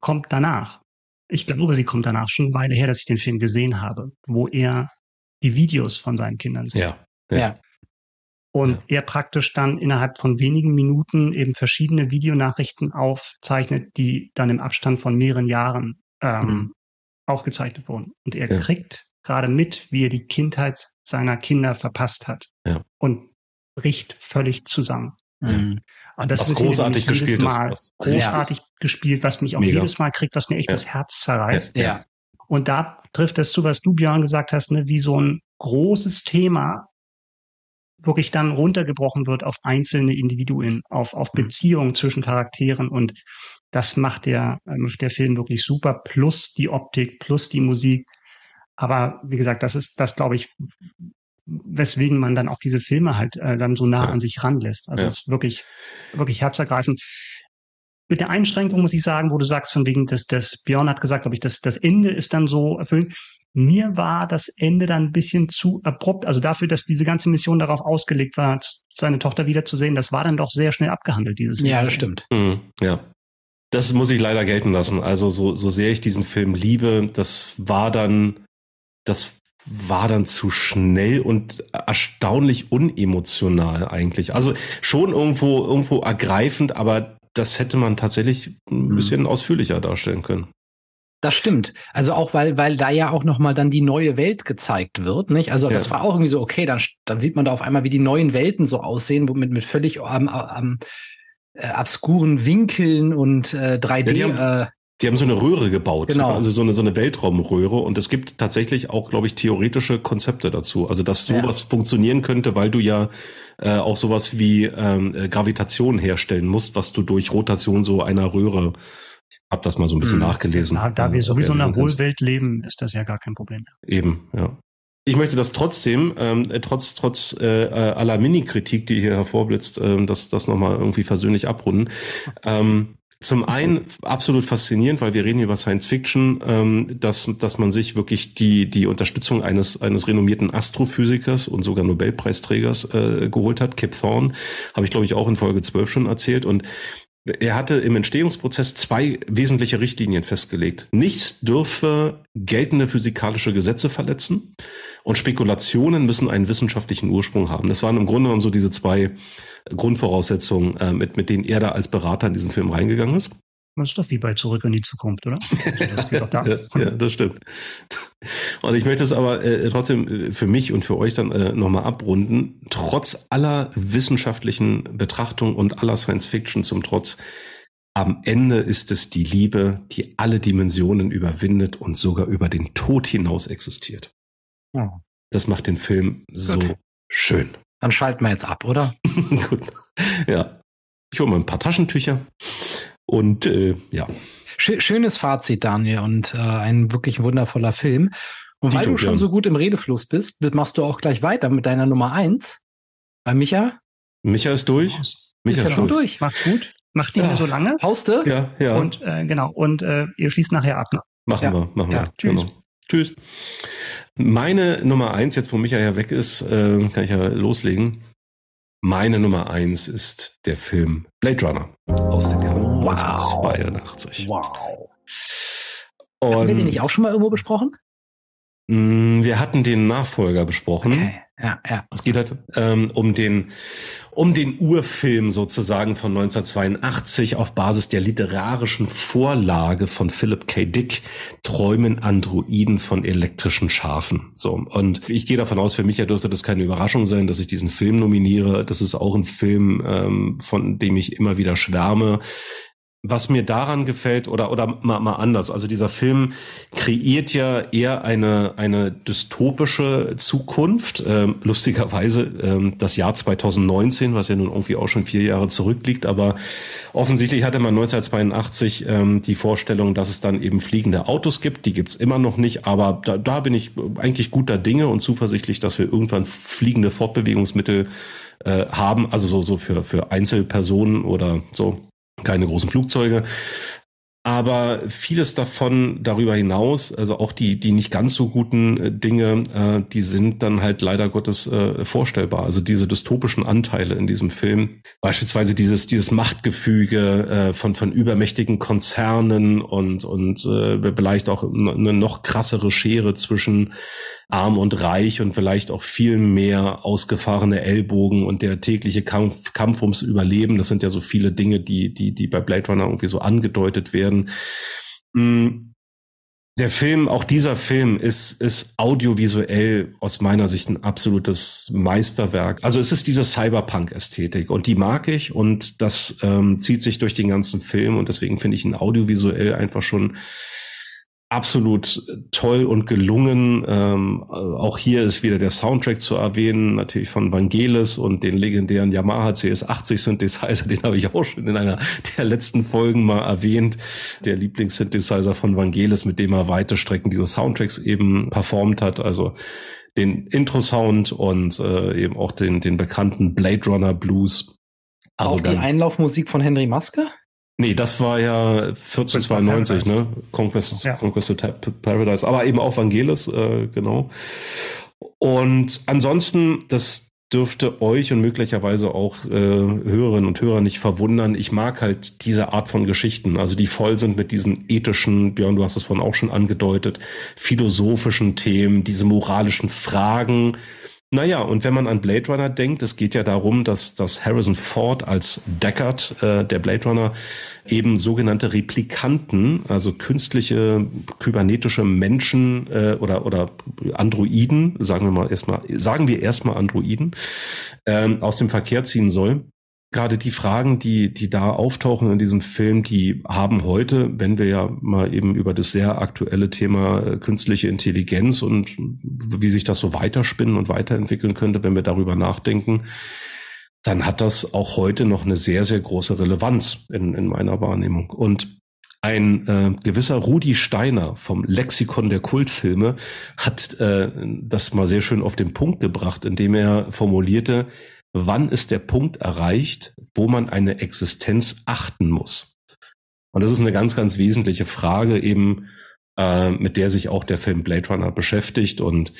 kommt danach. Ich glaube, sie kommt danach schon eine Weile her, dass ich den Film gesehen habe, wo er die Videos von seinen Kindern sieht. Ja. ja. ja und ja. er praktisch dann innerhalb von wenigen Minuten eben verschiedene Videonachrichten aufzeichnet, die dann im Abstand von mehreren Jahren ähm, mhm. aufgezeichnet wurden. Und er ja. kriegt gerade mit, wie er die Kindheit seiner Kinder verpasst hat ja. und bricht völlig zusammen. Mhm. Und das was ist großartig gespielt Mal ist. Großartig gespielt, was mich auch Mega. jedes Mal kriegt, was mir echt das Herz zerreißt. Ja. Und da trifft es zu, was du, Björn, gesagt hast, ne, wie so ein großes Thema wirklich dann runtergebrochen wird auf einzelne Individuen, auf, auf mhm. Beziehungen zwischen Charakteren und das macht der, äh, macht der Film wirklich super, plus die Optik, plus die Musik. Aber wie gesagt, das ist, das glaube ich, weswegen man dann auch diese Filme halt äh, dann so nah ja. an sich ranlässt. Also es ja. ist wirklich, wirklich herzergreifend. Mit der Einschränkung muss ich sagen, wo du sagst, von wegen, dass das Björn hat gesagt, glaube ich, dass das Ende ist dann so erfüllt. Mir war das Ende dann ein bisschen zu abrupt. Also dafür, dass diese ganze Mission darauf ausgelegt war, seine Tochter wiederzusehen, das war dann doch sehr schnell abgehandelt, dieses Ja, das stimmt. Mhm, ja. Das muss ich leider gelten lassen. Also so, so sehr ich diesen Film liebe, das war dann, das war dann zu schnell und erstaunlich unemotional eigentlich. Also schon irgendwo, irgendwo ergreifend, aber das hätte man tatsächlich ein mhm. bisschen mhm. ausführlicher darstellen können. Das stimmt. Also auch weil, weil da ja auch nochmal dann die neue Welt gezeigt wird, nicht? Also das war auch irgendwie so, okay, dann, dann sieht man da auf einmal, wie die neuen Welten so aussehen, womit mit völlig ähm, ähm, äh, obskuren Winkeln und äh, 3D. Ja, die, haben, äh, Die haben so eine Röhre gebaut, Genau. also so eine, so eine Weltraumröhre. Und es gibt tatsächlich auch, glaube ich, theoretische Konzepte dazu. Also, dass Ja. sowas funktionieren könnte, weil du ja äh, auch sowas wie ähm, äh, Gravitation herstellen musst, was du durch Rotation so einer Röhre, habe das mal so ein bisschen Hm. nachgelesen. Na, da wir äh, sowieso in einer. Hohlwelt leben, ist das ja gar kein Problem. Eben, ja. Ich möchte das trotzdem, ähm, äh, trotz trotz äh, äh, aller Mini-Kritik, die hier hervorblitzt, ähm, das das nochmal irgendwie versöhnlich abrunden. Ähm, zum einen absolut faszinierend, weil wir reden hier über Science Fiction, ähm, dass dass man sich wirklich die die Unterstützung eines eines renommierten Astrophysikers und sogar Nobelpreisträgers äh, geholt hat, Kip Thorne, habe ich glaube ich auch in Folge 12 schon erzählt und er hatte im Entstehungsprozess zwei wesentliche Richtlinien festgelegt. Nichts dürfe geltende physikalische Gesetze verletzen und Spekulationen müssen einen wissenschaftlichen Ursprung haben. Das waren im Grunde genommen so diese zwei Grundvoraussetzungen, äh, mit, mit denen er da als Berater in diesen Film reingegangen ist. Das ist doch wie bei Zurück in die Zukunft, oder? Also das geht doch da. [LAUGHS] Ja, ja, das stimmt. Und ich möchte es aber äh, trotzdem äh, für mich und für euch dann äh, nochmal abrunden. Trotz aller wissenschaftlichen Betrachtung und aller Science Fiction zum Trotz, am Ende ist es die Liebe, die alle Dimensionen überwindet und sogar über den Tod hinaus existiert. Ja. Das macht den Film so Gut. schön. Dann schalten wir jetzt ab, oder? [LAUGHS] Gut. Ja. Ich hole mal ein paar Taschentücher. Und äh, ja. Schö- Schönes Fazit, Daniel, und äh, ein wirklich wundervoller Film. Und weil Dito, du schon so gut im Redefluss bist, machst du auch gleich weiter mit deiner Nummer eins. Bei Micha, Micha ist durch. Micha ist ist ja noch durch. durch. Macht's gut. Macht die Ja. nur so lange. Hauste? Ja, ja. Und äh, genau. Und äh, ihr schließt nachher ab. Ne? Machen Ja. wir, machen Ja, wir. tschüss. Genau. Tschüss. Meine Nummer eins, jetzt wo Micha ja weg ist, äh, kann ich ja loslegen. Meine Nummer eins ist der Film Blade Runner aus dem Jahr Wow. 1982. Wow. Und Haben wir den nicht auch schon mal irgendwo besprochen? mh, wir hatten den Nachfolger besprochen. Okay. Ja, ja. Es geht halt ähm, um den um den Urfilm sozusagen von 1982 auf Basis der literarischen Vorlage von Philip K. Dick Träumen Androiden von elektrischen Schafen. So und ich gehe davon aus, für mich ja dürfte das keine Überraschung sein, dass ich diesen Film nominiere. Das ist auch ein Film, ähm, von dem ich immer wieder schwärme. Was mir daran gefällt oder oder mal, mal anders, also dieser Film kreiert ja eher eine eine dystopische Zukunft. Ähm, lustigerweise ähm, das Jahr 2019, was ja nun irgendwie auch schon vier Jahre zurückliegt, aber offensichtlich hatte man 1982 ähm, die Vorstellung, dass es dann eben fliegende Autos gibt. Die gibt's immer noch nicht, aber da, da bin ich eigentlich guter Dinge und zuversichtlich, dass wir irgendwann fliegende Fortbewegungsmittel äh, haben, also so so für für Einzelpersonen oder so keine großen Flugzeuge. Aber vieles davon darüber hinaus, also auch die, die nicht ganz so guten äh, Dinge, äh, die sind dann halt leider Gottes äh, vorstellbar. Also diese dystopischen Anteile in diesem Film, beispielsweise dieses, dieses Machtgefüge äh, von, von übermächtigen Konzernen und, und äh, vielleicht auch eine noch krassere Schere zwischen arm und reich und vielleicht auch viel mehr ausgefahrene Ellbogen und der tägliche Kampf, Kampf ums Überleben. Das sind ja so viele Dinge, die, die, die bei Blade Runner irgendwie so angedeutet werden. Mm, Der Film, auch dieser Film ist, ist audiovisuell aus meiner Sicht ein absolutes Meisterwerk. Also es ist diese Cyberpunk-Ästhetik und die mag ich und das ähm, zieht sich durch den ganzen Film und deswegen finde ich ihn audiovisuell einfach schon absolut toll und gelungen. Ähm, auch hier ist wieder der Soundtrack zu erwähnen, natürlich von Vangelis und den legendären Yamaha CS80 Synthesizer, [LAUGHS] den habe ich auch schon in einer der letzten Folgen mal erwähnt. Der Lieblingssynthesizer von Vangelis, mit dem er weite Strecken diese Soundtracks eben performt hat. Also den Intro-Sound und äh, eben auch den, den bekannten Blade Runner Blues. Also auch die Einlaufmusik von Henry Maske? Nee, das war ja 1492, ne? Conquest, Ja. Conquest to Paradise, aber eben auch Vangelis, äh, genau. Und ansonsten, das dürfte euch und möglicherweise auch äh, Hörerinnen und Hörer nicht verwundern. Ich mag halt diese Art von Geschichten, also die voll sind mit diesen ethischen, Björn, du hast es vorhin auch schon angedeutet, philosophischen Themen, diese moralischen Fragen. Naja, und wenn man an Blade Runner denkt, es geht ja darum, dass, dass Harrison Ford als Deckard, äh, der Blade Runner, eben sogenannte Replikanten, also künstliche kybernetische Menschen äh, oder, oder Androiden, sagen wir mal erstmal, sagen wir erstmal Androiden, ähm, aus dem Verkehr ziehen soll. Gerade die Fragen, die, die da auftauchen in diesem Film, die haben heute, wenn wir ja mal eben über das sehr aktuelle Thema äh, künstliche Intelligenz und wie sich das so weiterspinnen und weiterentwickeln könnte, wenn wir darüber nachdenken, dann hat das auch heute noch eine sehr, sehr große Relevanz in, in meiner Wahrnehmung. Und ein äh, gewisser Rudi Steiner vom Lexikon der Kultfilme hat äh, das mal sehr schön auf den Punkt gebracht, indem er formulierte, wann ist der Punkt erreicht, wo man eine Existenz achten muss? Und das ist eine ganz, ganz wesentliche Frage eben, äh, mit der sich auch der Film Blade Runner beschäftigt und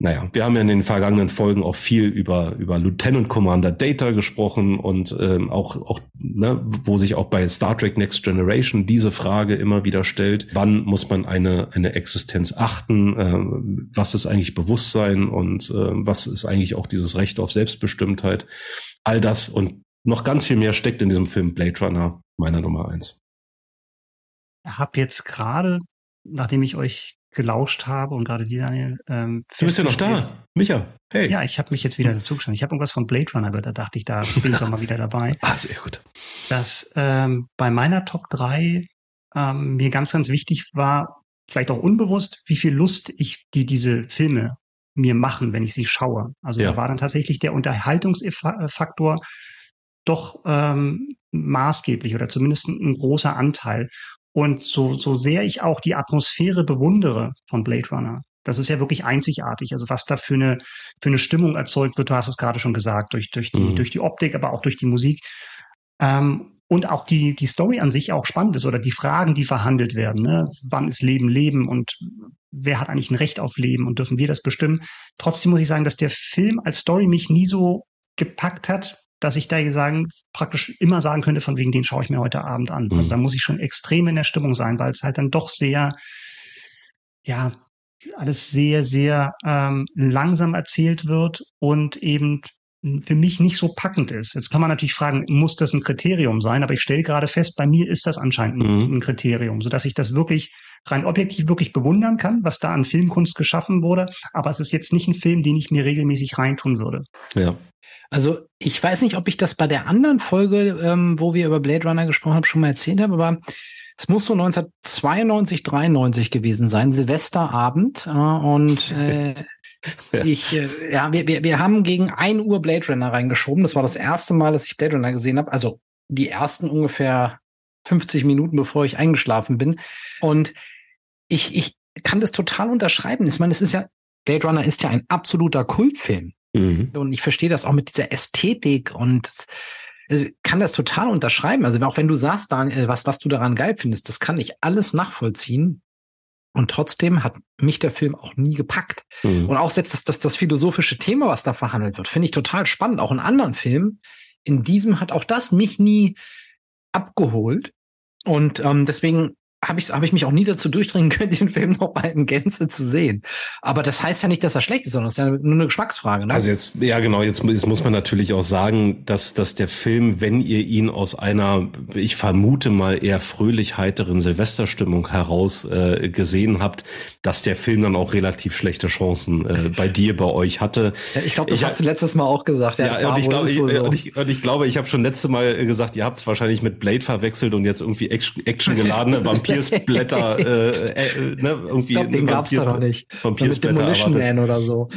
naja, wir haben ja in den vergangenen Folgen auch viel über, über Lieutenant Commander Data gesprochen und ähm, auch, auch ne, wo sich auch bei Star Trek Next Generation diese Frage immer wieder stellt, wann muss man eine, eine Existenz achten, äh, was ist eigentlich Bewusstsein und äh, was ist eigentlich auch dieses Recht auf Selbstbestimmtheit. All das und noch ganz viel mehr steckt in diesem Film Blade Runner, meiner Nummer eins. Ich habe jetzt gerade, nachdem ich euch gelauscht habe und gerade die Daniel. Ähm, du bist ja noch da, Micha. Hey. Ja, ich habe mich jetzt wieder dazu geschaut. Ich habe irgendwas von Blade Runner gehört, da dachte ich, da bin ich [LAUGHS] doch mal wieder dabei. Ah, sehr gut. Dass ähm, bei meiner Top 3 ähm, mir ganz, ganz wichtig war, vielleicht auch unbewusst, wie viel Lust ich die diese Filme mir machen, wenn ich sie schaue. Also ja. da war dann tatsächlich der Unterhaltungsfaktor doch ähm, maßgeblich oder zumindest ein großer Anteil. Und so, so sehr ich auch die Atmosphäre bewundere von Blade Runner, das ist ja wirklich einzigartig. Also was da für eine, für eine Stimmung erzeugt wird, du hast es gerade schon gesagt, durch, durch, die, mhm. durch die Optik, aber auch durch die Musik. Ähm, und auch die, die Story an sich auch spannend ist oder die Fragen, die verhandelt werden. Ne? Wann ist Leben Leben und wer hat eigentlich ein Recht auf Leben und dürfen wir das bestimmen? Trotzdem muss ich sagen, dass der Film als Story mich nie so gepackt hat, dass ich da sagen, praktisch immer sagen könnte, von wegen den schaue ich mir heute Abend an. Also mhm. Also da muss ich schon extrem in der Stimmung sein, weil es halt dann doch sehr, ja, alles sehr, sehr ähm, langsam erzählt wird und eben für mich nicht so packend ist. Jetzt kann man natürlich fragen, muss das ein Kriterium sein? Aber ich stelle gerade fest, bei mir ist das anscheinend mhm. ein Kriterium, so dass ich das wirklich rein objektiv wirklich bewundern kann, was da an Filmkunst geschaffen wurde. Aber es ist jetzt nicht ein Film, den ich mir regelmäßig reintun würde. Ja. Also ich weiß nicht, ob ich das bei der anderen Folge, ähm, wo wir über Blade Runner gesprochen haben, schon mal erzählt habe, aber es muss so 1992, 93 gewesen sein, Silvesterabend. Äh, und [LAUGHS] äh, ja. ich, äh, ja, wir, wir, wir haben gegen ein Uhr Blade Runner reingeschoben. Das war das erste Mal, dass ich Blade Runner gesehen habe. Also die ersten ungefähr 50 Minuten, bevor ich eingeschlafen bin. Und ich, ich kann das total unterschreiben. Ich meine, es ist ja, Blade Runner ist ja ein absoluter Kultfilm. Mhm. Und ich verstehe das auch mit dieser Ästhetik und das, äh, kann das total unterschreiben. Also auch wenn du sagst, Daniel, was, was du daran geil findest, das kann ich alles nachvollziehen. Und trotzdem hat mich der Film auch nie gepackt. Mhm. Und auch selbst das, das, das philosophische Thema, was da verhandelt wird, finde ich total spannend. Auch in anderen Filmen. In diesem hat auch das mich nie abgeholt. Und ähm, deswegen habe ich, hab ich mich auch nie dazu durchdringen können, [LAUGHS] den Film noch mal in Gänze zu sehen. Aber das heißt ja nicht, dass er schlecht ist, sondern es ist ja nur eine Geschmacksfrage. Ne? Also jetzt, ja genau, jetzt, jetzt muss man natürlich auch sagen, dass, dass der Film, wenn ihr ihn aus einer, ich vermute mal eher fröhlich heiteren Silvesterstimmung heraus äh, gesehen habt, dass der Film dann auch relativ schlechte Chancen äh, bei dir, bei euch hatte. Ja, ich glaube, das ich, hast du letztes Mal auch gesagt. Ja, ja und, ich glaub, ich, so. und, ich, und ich glaube, ich habe schon letzte Mal gesagt, ihr habt es wahrscheinlich mit Blade verwechselt und jetzt irgendwie Action geladene [LAUGHS] Vampir Vampirsblätter, [LAUGHS] äh, äh, ne, irgendwie. Ich glaub, den gab's da noch nicht. Vampirsblätter Demolition Man oder so.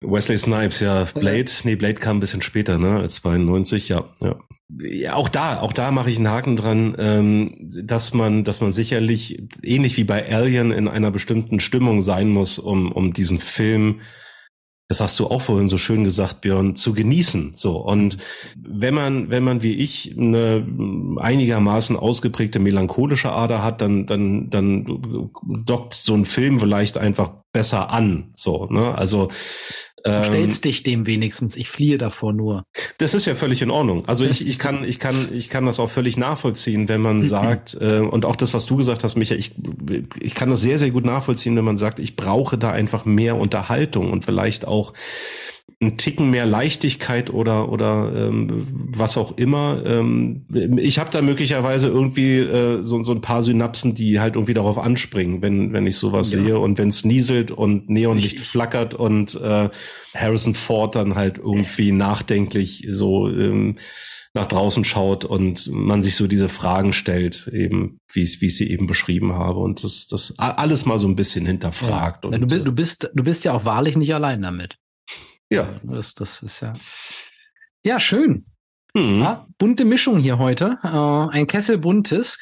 Wesley Snipes, ja. Blade, nee, Blade kam ein bisschen später, ne, als 92, ja, ja. Ja, auch da, auch da mache ich einen Haken dran, ähm, dass man, dass man sicherlich ähnlich wie bei Alien in einer bestimmten Stimmung sein muss, um, um diesen Film das hast du auch vorhin so schön gesagt, Björn, zu genießen. So. Und wenn man, wenn man wie ich eine einigermaßen ausgeprägte melancholische Ader hat, dann, dann, dann dockt so ein Film vielleicht einfach besser an. So, ne? Also, Du ähm, stellst dich dem wenigstens. Ich fliehe davor nur. Das ist ja völlig in Ordnung. Also ich, ich kann, ich kann, ich kann das auch völlig nachvollziehen, wenn man [CLEARS THROAT] sagt, äh, und auch das, was du gesagt hast, Micha, ich, ich kann das sehr, sehr gut nachvollziehen, wenn man sagt, ich brauche da einfach mehr Unterhaltung und vielleicht auch ein Ticken mehr Leichtigkeit oder oder ähm, was auch immer. Ähm, ich habe da möglicherweise irgendwie äh, so, so ein paar Synapsen, die halt irgendwie darauf anspringen, wenn wenn ich sowas ja. sehe und wenn es nieselt und Neonlicht flackert und äh, Harrison Ford dann halt irgendwie nachdenklich so ähm, nach draußen schaut und man sich so diese Fragen stellt, eben wie ich wie ich sie eben beschrieben habe und das das alles mal so ein bisschen hinterfragt. Ja. Und, du, bist, du bist du bist ja auch wahrlich nicht allein damit. Ja, das das ist ja ja schön. hm. Ja, bunte Mischung hier heute. Äh, ein Kessel buntes.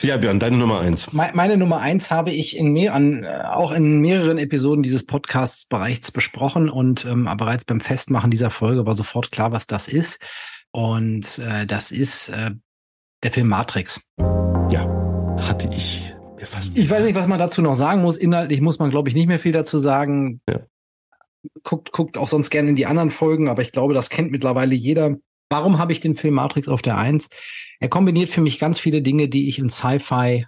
ja Björn, deine Nummer eins. Me- Meine Nummer eins habe ich in mehr, an, äh, auch in mehreren Episoden dieses Podcasts bereits besprochen und ähm, bereits beim Festmachen dieser Folge war sofort klar, was das ist. Und äh, das ist äh, der Film Matrix. Hatte ich mir fast. Ich weiß nicht, was man dazu noch sagen muss. Inhaltlich muss man, glaube ich, nicht mehr viel dazu sagen. Ja. Guckt, guckt auch sonst gerne in die anderen Folgen, aber ich glaube, das kennt mittlerweile jeder. Warum habe ich den Film Matrix auf der Eins? Er kombiniert für mich ganz viele Dinge, die ich in Sci-Fi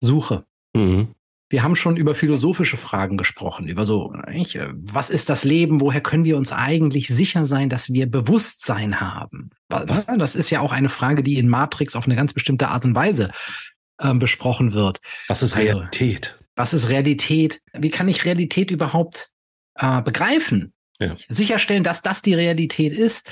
suche. Mhm. Wir haben schon über philosophische Fragen gesprochen, über so, nicht, äh, was ist das Leben? Woher können wir uns eigentlich sicher sein, dass wir Bewusstsein haben? Was? Das ist ja auch eine Frage, die in Matrix auf eine ganz bestimmte Art und Weise ähm, besprochen wird. Was ist Also- Realität? Was ist Realität? Wie kann ich Realität überhaupt äh, begreifen? Ja. Sicherstellen, dass das die Realität ist.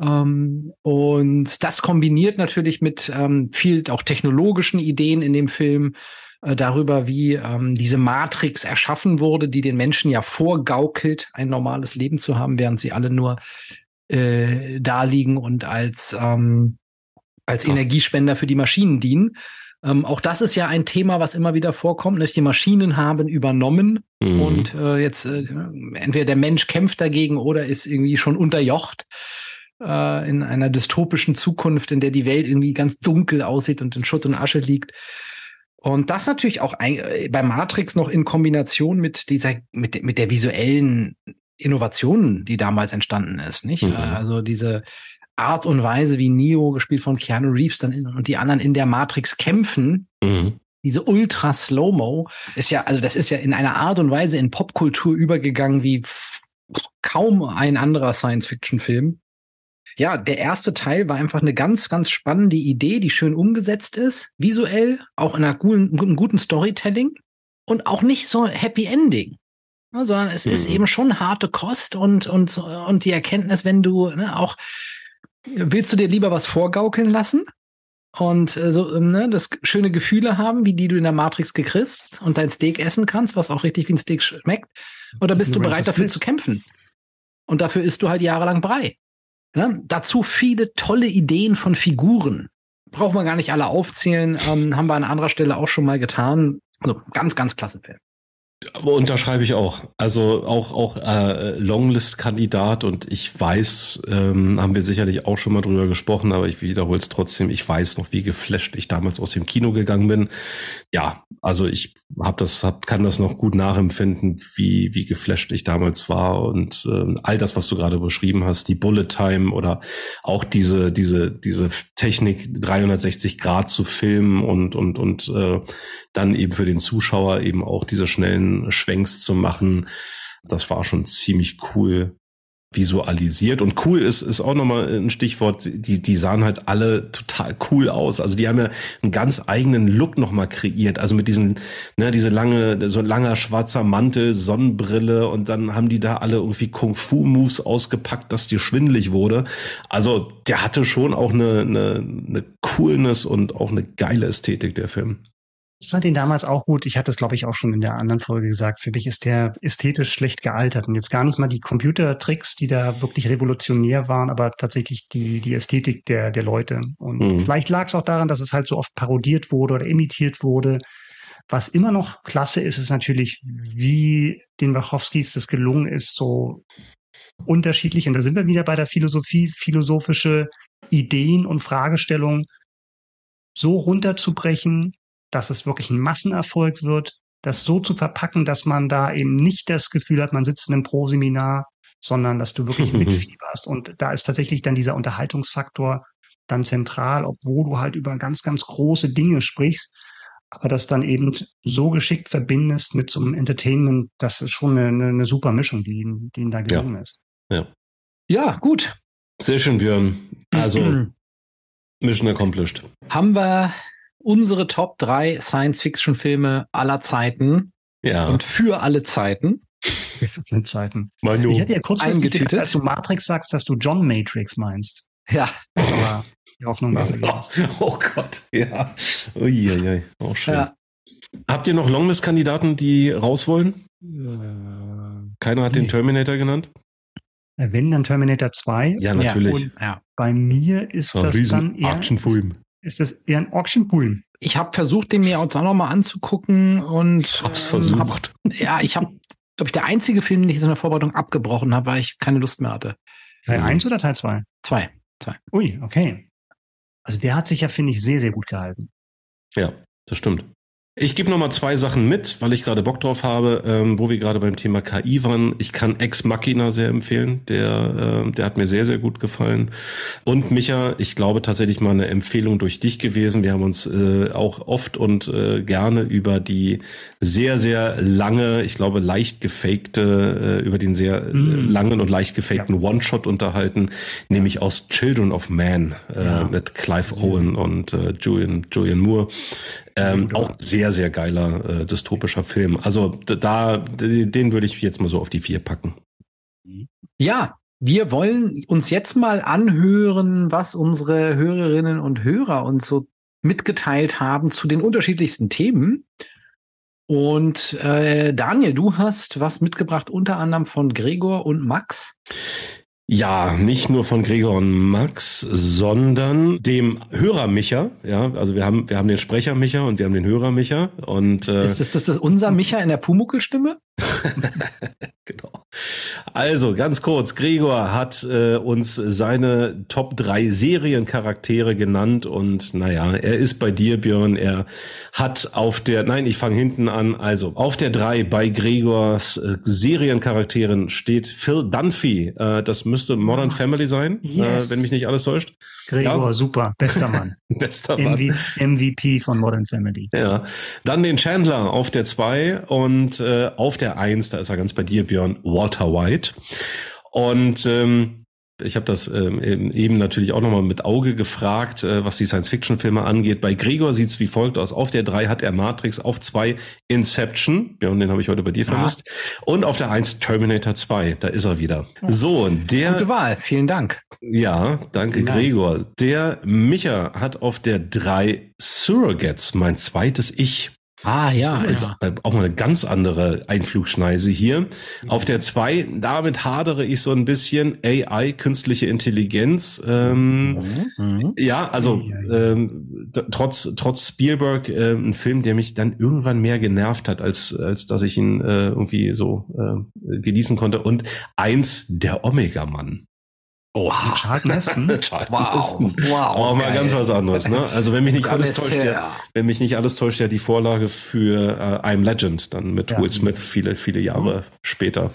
Ähm, und das kombiniert natürlich mit ähm, viel auch technologischen Ideen in dem Film äh, darüber, wie ähm, diese Matrix erschaffen wurde, die den Menschen ja vorgaukelt, ein normales Leben zu haben, während sie alle nur äh, da liegen und als ähm, als Ja. Energiespender für die Maschinen dienen. Ähm, auch das ist ja ein Thema, was immer wieder vorkommt. Nicht? Die Maschinen haben übernommen Mhm. und äh, jetzt äh, entweder der Mensch kämpft dagegen oder ist irgendwie schon unterjocht äh, in einer dystopischen Zukunft, in der die Welt irgendwie ganz dunkel aussieht und in Schutt und Asche liegt. Und das natürlich auch ein, äh, bei Matrix noch in Kombination mit dieser, mit, mit der visuellen Innovation, die damals entstanden ist, nicht? Mhm. Also diese Art und Weise, wie Neo, gespielt von Keanu Reeves, dann in, und die anderen in der Matrix kämpfen, Mhm. diese ultra Slow-Mo ist ja, also das ist ja in einer Art und Weise in Popkultur übergegangen wie kaum ein anderer Science-Fiction-Film. Ja, der erste Teil war einfach eine ganz, ganz spannende Idee, die schön umgesetzt ist, visuell, auch in einer guten, guten, guten Storytelling und auch nicht so Happy Ending. Sondern es ist Mhm. eben schon harte Kost und, und, und die Erkenntnis, wenn du ne, auch, willst du dir lieber was vorgaukeln lassen? und äh, so ähm, ne, das schöne Gefühle haben, wie die du in der Matrix gekriegst und dein Steak essen kannst, was auch richtig wie ein Steak schmeckt, oder bist du bereit dafür zu kämpfen? Und dafür isst du halt jahrelang Brei. Ne? Dazu viele tolle Ideen von Figuren. Brauchen wir gar nicht alle aufzählen, ähm, haben wir an anderer Stelle auch schon mal getan. Also ganz, ganz klasse Film. Unterschreibe ich auch. Also auch auch äh, Longlist-Kandidat und ich weiß, ähm, haben wir sicherlich auch schon mal drüber gesprochen, aber ich wiederhole es trotzdem. Ich weiß noch, wie geflasht ich damals aus dem Kino gegangen bin. Ja, also ich habe das, hab, kann das noch gut nachempfinden, wie wie geflasht ich damals war und ähm, all das, was du gerade beschrieben hast, die Bullet Time oder auch diese diese diese Technik 360 Grad zu filmen und und und äh, dann eben für den Zuschauer eben auch diese schnellen Schwenks zu machen. Das war schon ziemlich cool visualisiert. Und cool ist, ist auch nochmal ein Stichwort. Die, die sahen halt alle total cool aus. Also die haben ja einen ganz eigenen Look nochmal kreiert. Also mit diesen, ne, diese lange, so langer schwarzer Mantel, Sonnenbrille und dann haben die da alle irgendwie Kung-Fu-Moves ausgepackt, dass dir schwindelig wurde. Also der hatte schon auch eine, eine, eine Coolness und auch eine geile Ästhetik, der Film. Ich fand ihn damals auch gut. Ich hatte es, glaube ich, auch schon in der anderen Folge gesagt. Für mich ist der ästhetisch schlecht gealtert. Und jetzt gar nicht mal die Computertricks, die da wirklich revolutionär waren, aber tatsächlich die, die Ästhetik der, der Leute. Und Mhm. vielleicht lag es auch daran, dass es halt so oft parodiert wurde oder imitiert wurde. Was immer noch klasse ist, ist natürlich, wie den Wachowskis das gelungen ist, so unterschiedlich, und da sind wir wieder bei der Philosophie, philosophische Ideen und Fragestellungen so runterzubrechen, dass es wirklich ein Massenerfolg wird, das so zu verpacken, dass man da eben nicht das Gefühl hat, man sitzt in einem Pro-Seminar, sondern dass du wirklich [LAUGHS] mitfieberst. Und da ist tatsächlich dann dieser Unterhaltungsfaktor dann zentral, obwohl du halt über ganz, ganz große Dinge sprichst, aber das dann eben so geschickt verbindest mit so einem Entertainment, das ist schon eine, eine, super Mischung, die, ihnen- die ihnen da gelungen ist. Ja, gut. Sehr schön, Björn. Also [CLEARS THROAT] Mission accomplished. haben wir unsere Top 3 Science-Fiction-Filme aller Zeiten Ja. und für alle Zeiten. Mit Zeiten. Manu. Ich hätte ja kurzfristig Eingetütet. gedacht, als du Matrix sagst, dass du John Matrix meinst. Ja. Aber die Hoffnung war. [LAUGHS] Oh Gott, ja. Uiuiui, auch schön. Ja. Habt ihr noch Longlist-Kandidaten, die raus wollen? Äh, Keiner hat nee. den Terminator genannt? Wenn, dann Terminator 2. Ja, natürlich. Ja, ja. Bei mir ist so das dann eher, ist, ist, das eher ein Actionfilm. Ich habe versucht, den mir jetzt auch nochmal anzugucken und hab's ähm, versucht. Hab, ja, ich habe, glaube ich, der einzige Film, den ich in der Vorbereitung abgebrochen habe, weil ich keine Lust mehr hatte. Teil 1 mhm. oder Teil 2? 2. Zwei. Ui, okay. Also der hat sich ja, finde ich, sehr, sehr gut gehalten. Ja, das stimmt. Ich gebe noch mal zwei Sachen mit, weil ich gerade Bock drauf habe, ähm, wo wir gerade beim Thema KI waren. Ich kann Ex Machina sehr empfehlen. Der, äh, der hat mir sehr, sehr gut gefallen. Und Micha, ich glaube tatsächlich mal eine Empfehlung durch dich gewesen. Wir haben uns äh, auch oft und äh, gerne über die sehr, sehr lange, ich glaube leicht gefakte, äh, über den sehr mm. langen und leicht gefakten ja. One-Shot unterhalten, nämlich aus Children of Man äh, ja. mit Clive Owen und äh, Julian, Julian Moore. Ähm, auch sehr, sehr geiler äh, dystopischer Film. Also da, den würde ich jetzt mal so auf die vier packen. Ja, wir wollen uns jetzt mal anhören, was unsere Hörerinnen und Hörer uns so mitgeteilt haben zu den unterschiedlichsten Themen. Und äh, Daniel, du hast was mitgebracht, unter anderem von Gregor und Max. Ja, nicht nur von Gregor und Max, sondern dem Hörer Micha. Ja, also wir haben wir haben den Sprecher Micha und wir haben den Hörer Micha. Und äh, ist das, das, das unser Micha in der Pumuckel-Stimme? [LAUGHS] [LAUGHS] genau. Also ganz kurz, Gregor hat äh, uns seine Top 3 Seriencharaktere genannt und naja, er ist bei dir, Björn. Er hat auf der, nein, ich fange hinten an, also auf der 3 bei Gregors äh, Seriencharakteren steht Phil Dunphy. Äh, das müsste Modern ah, Family sein, äh, yes. wenn mich nicht alles täuscht. Gregor, ja. super, bester Mann. [LAUGHS] bester Mann. MVP von Modern Family. Ja. Dann den Chandler auf der 2 und äh, auf der 1, da ist er ganz bei dir, Björn, Walter White. Und ähm, ich habe das ähm, eben natürlich auch nochmal mit Auge gefragt, äh, was die Science-Fiction-Filme angeht. Bei Gregor sieht's wie folgt aus. Auf der 3 hat er Matrix, auf 2 Inception, ja, und den habe ich heute bei dir ja. vermisst. Und auf der 1 Terminator 2, da ist er wieder. Ja. So, der... Gute Wahl, vielen Dank. Ja, danke ja. Gregor. Der Micha hat auf der 3 Surrogates, mein zweites Ich. Ah, ja, ist ja. Auch mal eine ganz andere Einflugschneise hier. Auf der zwei, damit hadere ich so ein bisschen AI, künstliche Intelligenz. Ähm, mhm. mhm. Ja, also ähm, trotz trotz Spielberg äh, ein Film, der mich dann irgendwann mehr genervt hat, als als dass ich ihn äh, irgendwie so äh, genießen konnte. Und eins, der Omega-Mann. Oha. Charlton Heston. Charlton wow. Heston. Wow. Auch mal ganz was anderes, ne? Also wenn mich nicht alles täuscht, ja, wenn mich nicht alles täuscht, ja die Vorlage für äh, I'm Legend, dann mit ja. Will Smith viele, viele Jahre mhm. später.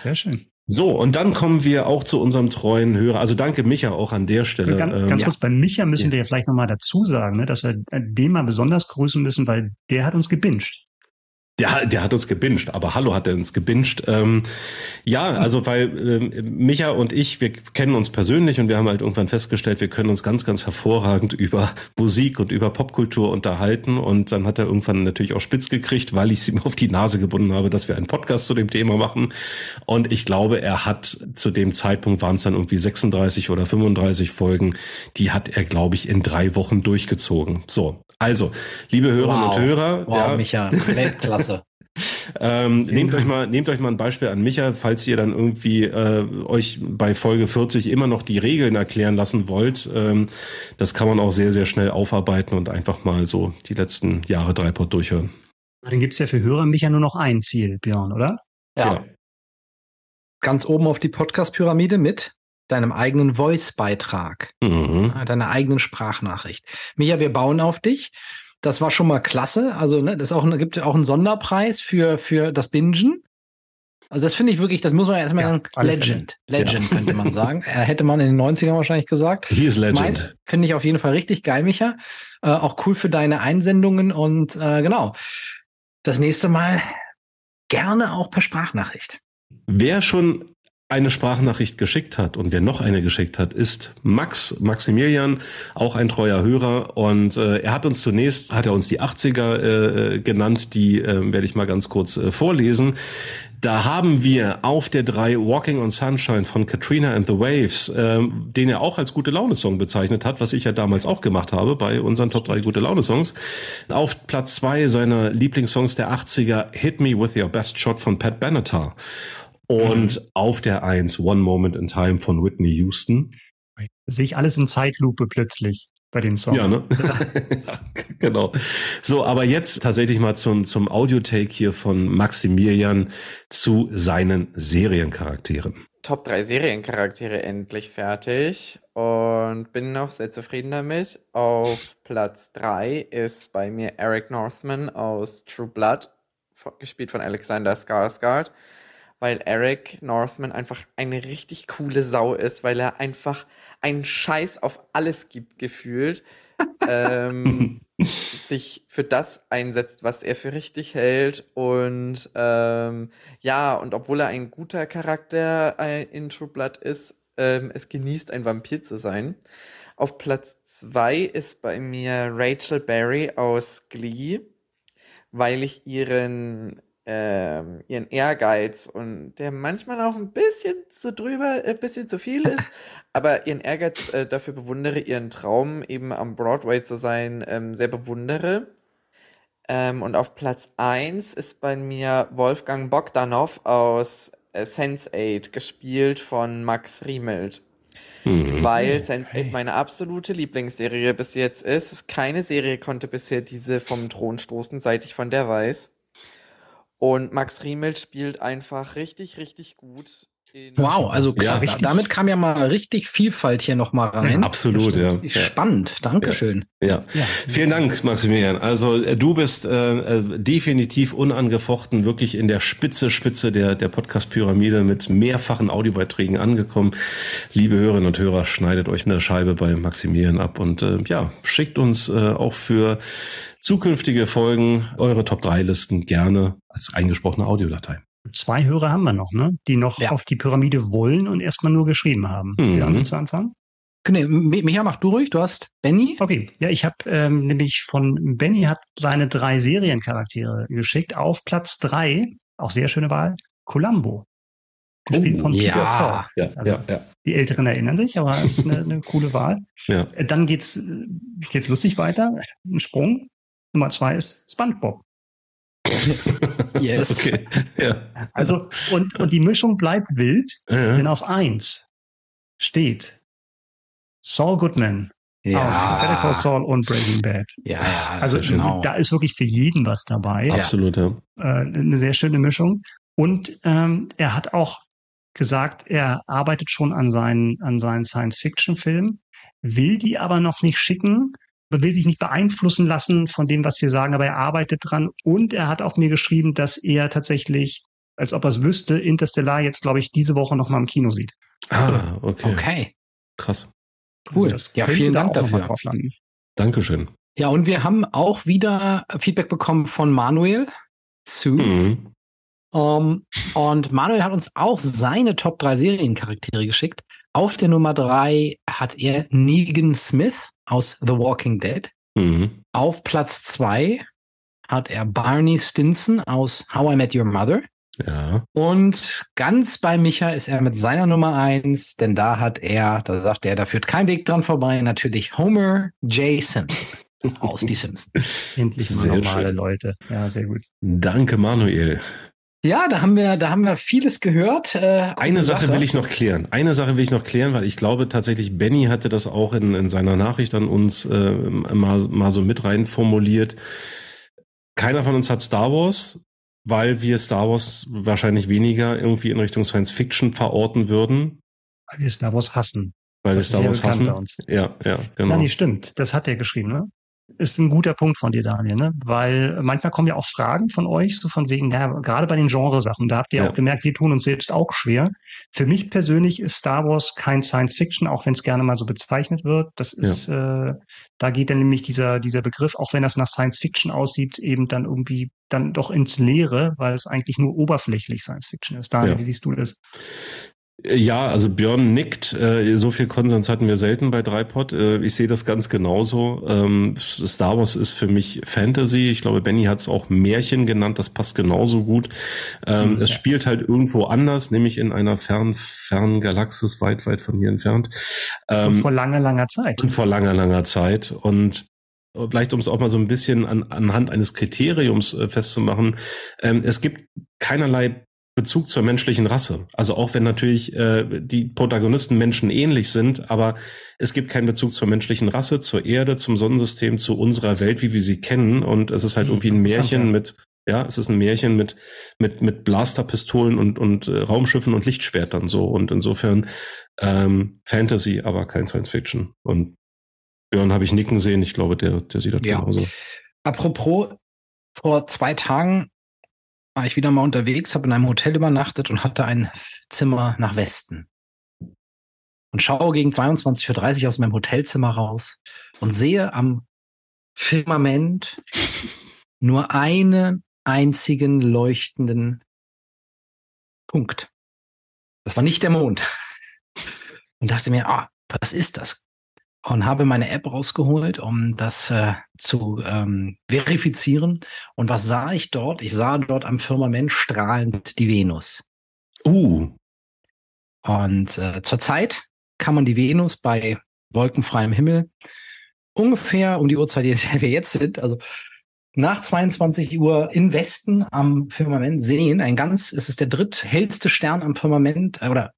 Sehr schön. So, und dann kommen wir auch zu unserem treuen Hörer. Also danke Micha auch an der Stelle. Ganz, ganz ähm, kurz, bei Micha müssen ja. wir ja vielleicht nochmal dazu sagen, ne, dass wir den mal besonders grüßen müssen, weil der hat uns gebinged. Der, der hat uns gebinged, aber hallo hat er uns gebinged. Ähm, ja, also weil äh, Micha und ich, wir kennen uns persönlich und wir haben halt irgendwann festgestellt, wir können uns ganz, ganz hervorragend über Musik und über Popkultur unterhalten. Und dann hat er irgendwann natürlich auch spitz gekriegt, weil ich es ihm auf die Nase gebunden habe, dass wir einen Podcast zu dem Thema machen. Und ich glaube, er hat zu dem Zeitpunkt waren es dann irgendwie 36 oder 35 Folgen, die hat er, glaube ich, in drei Wochen durchgezogen. So, also, liebe Hörerinnen wow. und Hörer. Wow, ja, Micha, Weltklasse. [LAUGHS] ähm, nehmt euch mal, nehmt euch mal ein Beispiel an Micha, falls ihr dann irgendwie äh, euch bei Folge 40 immer noch die Regeln erklären lassen wollt. Ähm, das kann man auch sehr, sehr schnell aufarbeiten und einfach mal so die letzten Jahre Dreipot durchhören. Dann gibt's ja für Hörer Micha nur noch ein Ziel, Björn, oder? Ja. ja. Ganz oben auf die Podcast-Pyramide mit deinem eigenen Voice-Beitrag, mhm. deiner eigenen Sprachnachricht. Micha, wir bauen auf dich. Das war schon mal klasse. Also, ne, das auch, gibt auch einen Sonderpreis für, für das Bingen. Also, das finde ich wirklich, das muss man erstmal ja, sagen, Legend. Fälle. Legend, ja. könnte man [LAUGHS] sagen. Äh, hätte man in den 90ern wahrscheinlich gesagt. Hier ist Legend. Finde ich auf jeden Fall richtig geil, Micha. Äh, auch cool für deine Einsendungen und äh, genau. Das nächste Mal gerne auch per Sprachnachricht. Wer schon eine Sprachnachricht geschickt hat und wer noch eine geschickt hat, ist Max Maximilian, auch ein treuer Hörer und äh, er hat uns zunächst hat er uns die 80er äh, genannt, die äh, werde ich mal ganz kurz äh, vorlesen. Da haben wir auf der 3 Walking on Sunshine von Katrina and the Waves, äh, den er auch als gute Laune Song bezeichnet hat, was ich ja damals auch gemacht habe bei unseren Top 3 gute Laune Songs. Auf Platz 2 seiner Lieblingssongs der 80er Hit Me with Your Best Shot von Pat Benatar. Und mhm. auf der Eins One Moment in Time von Whitney Houston. Sehe ich alles in Zeitlupe plötzlich bei dem Song. Ja, ne? [LAUGHS] genau. So, aber jetzt tatsächlich mal zum, zum Audio-Take hier von Maximilian zu seinen Seriencharakteren. Top 3 Seriencharaktere endlich fertig und bin noch sehr zufrieden damit. Auf Platz 3 ist bei mir Eric Northman aus True Blood, gespielt von Alexander Skarsgård weil Eric Northman einfach eine richtig coole Sau ist, weil er einfach einen Scheiß auf alles gibt, gefühlt. [LAUGHS] ähm, sich für das einsetzt, was er für richtig hält. Und ähm, ja, und obwohl er ein guter Charakter äh, in True Blood ist, ähm, es genießt, ein Vampir zu sein. Auf Platz 2 ist bei mir Rachel Berry aus Glee, weil ich ihren ähm, ihren Ehrgeiz und der manchmal auch ein bisschen zu drüber, ein bisschen zu viel ist, aber ihren Ehrgeiz äh, dafür bewundere, ihren Traum eben am Broadway zu sein, ähm, sehr bewundere. Ähm, und auf Platz 1 ist bei mir Wolfgang Bogdanov aus äh, Sense8, gespielt von Max Riemelt. Mhm. Weil Sense8 meine absolute Lieblingsserie bis jetzt ist. Keine Serie konnte bisher diese vom Thron stoßen, seit ich von der weiß. Und Max Riemel spielt einfach richtig, richtig gut. Wow, also ja, klar, damit kam ja mal richtig Vielfalt hier nochmal rein. Ja, absolut, ja. Spannend, Dankeschön. Ja. ja. Vielen Dank, Maximilian. Also äh, du bist äh, äh, definitiv unangefochten wirklich in der Spitze, Spitze der, der Podcast-Pyramide mit mehrfachen Audiobeiträgen angekommen. Liebe Hörerinnen und Hörer, schneidet euch eine Scheibe bei Maximilian ab und äh, ja, schickt uns äh, auch für zukünftige Folgen eure Top-3-Listen gerne als eingesprochene Audiodatei. Zwei Hörer haben wir noch, ne? Die noch ja. auf die Pyramide wollen und erstmal nur geschrieben haben. Mhm. Wir haben zu anfangen. Nee, Micha, mach du ruhig. Du hast Benny. Okay, ja, ich habe ähm, nämlich von Benny hat seine drei Seriencharaktere geschickt. Auf Platz drei, auch sehr schöne Wahl, Columbo. Gespielt oh, von Peter ja, ja, also ja, ja. Die Älteren erinnern sich, aber es ist eine, [LAUGHS] eine coole Wahl. Ja. Dann geht's, geht's lustig weiter. Ein Sprung. Nummer zwei ist SpongeBob. [LAUGHS] yes. Okay. Ja. Also, und, und die Mischung bleibt wild, ja. denn auf eins steht Saul Goodman ja. aus Better Call Saul und Breaking Bad. Ja, ja also genau. da ist wirklich für jeden was dabei. Absolut, ja. Äh, eine sehr schöne Mischung. Und ähm, er hat auch gesagt, er arbeitet schon an seinen, an seinen Science-Fiction-Filmen, will die aber noch nicht schicken, will sich nicht beeinflussen lassen von dem, was wir sagen, aber er arbeitet dran. Und er hat auch mir geschrieben, dass er tatsächlich, als ob er es wüsste, Interstellar jetzt, glaube ich, diese Woche noch mal im Kino sieht. Ah, okay. Okay. Krass. Cool. Also ja, vielen Dank dafür. Drauf landen. Dankeschön. Ja, und wir haben auch wieder Feedback bekommen von Manuel zu. Mhm. Um, und Manuel hat uns auch seine Top 3 Seriencharaktere geschickt. Auf der Nummer 3 hat er Negan Smith aus The Walking Dead. Mhm. Auf Platz 2 hat er Barney Stinson aus How I Met Your Mother. Ja. Und ganz bei Micha ist er mit seiner Nummer 1, denn da hat er, da sagt er, da führt kein Weg dran vorbei, natürlich Homer J. Simpson aus Die Simpsons. [LAUGHS] Endlich mal normale schön. Leute. Ja, sehr gut. Danke, Manuel. Ja, da haben wir, da haben wir vieles gehört. Äh, Eine Sache, Sache will ich noch klären. Eine Sache will ich noch klären, weil ich glaube tatsächlich, Benny hatte das auch in, in seiner Nachricht an uns äh, mal, mal so mit rein formuliert. Keiner von uns hat Star Wars, weil wir Star Wars wahrscheinlich weniger irgendwie in Richtung Science Fiction verorten würden. Weil wir Star Wars hassen. Weil wir Star Wars hassen. Ja, ja, genau. Ja, nee, stimmt. Das hat er geschrieben, ne? Ist ein guter Punkt von dir, Daniel, ne? Weil manchmal kommen ja auch Fragen von euch, so von wegen, ja, gerade bei den Genresachen, da habt ihr ja. auch gemerkt, wir tun uns selbst auch schwer. Für mich persönlich ist Star Wars kein Science Fiction, auch wenn es gerne mal so bezeichnet wird. Das ist, ja. äh, da geht dann nämlich dieser, dieser Begriff, auch wenn das nach Science Fiction aussieht, eben dann irgendwie dann doch ins Leere, weil es eigentlich nur oberflächlich Science Fiction ist. Daniel, ja. wie siehst du das? Ja, also Björn nickt. Äh, so viel Konsens hatten wir selten bei Dreipod. Äh, ich sehe das ganz genauso. Ähm, Star Wars ist für mich Fantasy. Ich glaube, Benny hat es auch Märchen genannt. Das passt genauso gut. Ähm, mhm, es spielt halt irgendwo anders, nämlich in einer fern, fernen Galaxis, weit, weit von hier entfernt. Ähm, und vor langer, langer Zeit. Und vor langer, langer Zeit. Und vielleicht um es auch mal so ein bisschen an, anhand eines Kriteriums äh, festzumachen, ähm, es gibt keinerlei Bezug zur menschlichen Rasse. Also auch wenn natürlich äh, die Protagonisten Menschen ähnlich sind, aber es gibt keinen Bezug zur menschlichen Rasse, zur Erde, zum Sonnensystem, zu unserer Welt, wie wir sie kennen. Und es ist halt mhm, irgendwie ein Märchen mit, ja, es ist ein Märchen mit mit mit Blasterpistolen und und äh, Raumschiffen und Lichtschwertern so. Und insofern ähm, Fantasy, aber kein Science Fiction. Und Björn habe ich nicken sehen. Ich glaube, der der sieht das ja. genauso. Apropos vor zwei Tagen war ich wieder mal unterwegs, habe in einem Hotel übernachtet und hatte ein Zimmer nach Westen. Und schaue gegen 22.30 Uhr aus meinem Hotelzimmer raus und sehe am Firmament [LAUGHS] nur einen einzigen leuchtenden Punkt. Das war nicht der Mond. [LAUGHS] Und dachte mir, ah, was ist das? Und habe meine App rausgeholt, um das äh, zu ähm, verifizieren. Und was sah ich dort? Ich sah dort am Firmament strahlend die Venus. Uh. Und äh, zurzeit kann man die Venus bei wolkenfreiem Himmel ungefähr um die Uhrzeit, in der wir jetzt sind, also nach 22 Uhr im Westen am Firmament sehen. Ein ganz, es ist der dritthellste Stern am Firmament äh, oder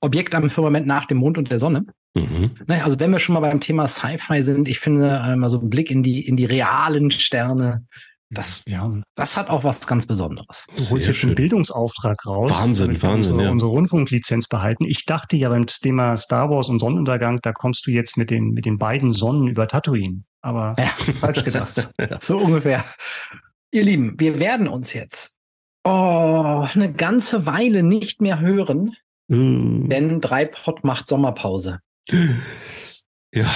Objekt am Firmament nach dem Mond und der Sonne. Mhm. Naja, also wenn wir schon mal beim Thema Sci-Fi sind, ich finde äh, mal so ein Blick in die, in die realen Sterne, das, ja, das hat auch was ganz Besonderes. Du holst jetzt einen Bildungsauftrag raus. Wahnsinn, Wahnsinn, unsere, ja. unsere Rundfunklizenz behalten. Ich dachte ja beim Thema Star Wars und Sonnenuntergang, da kommst du jetzt mit den, mit den beiden Sonnen über Tatooine. Aber ja, falsch [LAUGHS] gedacht. so ungefähr. Ihr Lieben, wir werden uns jetzt oh, eine ganze Weile nicht mehr hören, mm. denn Dreipot macht Sommerpause. Ja.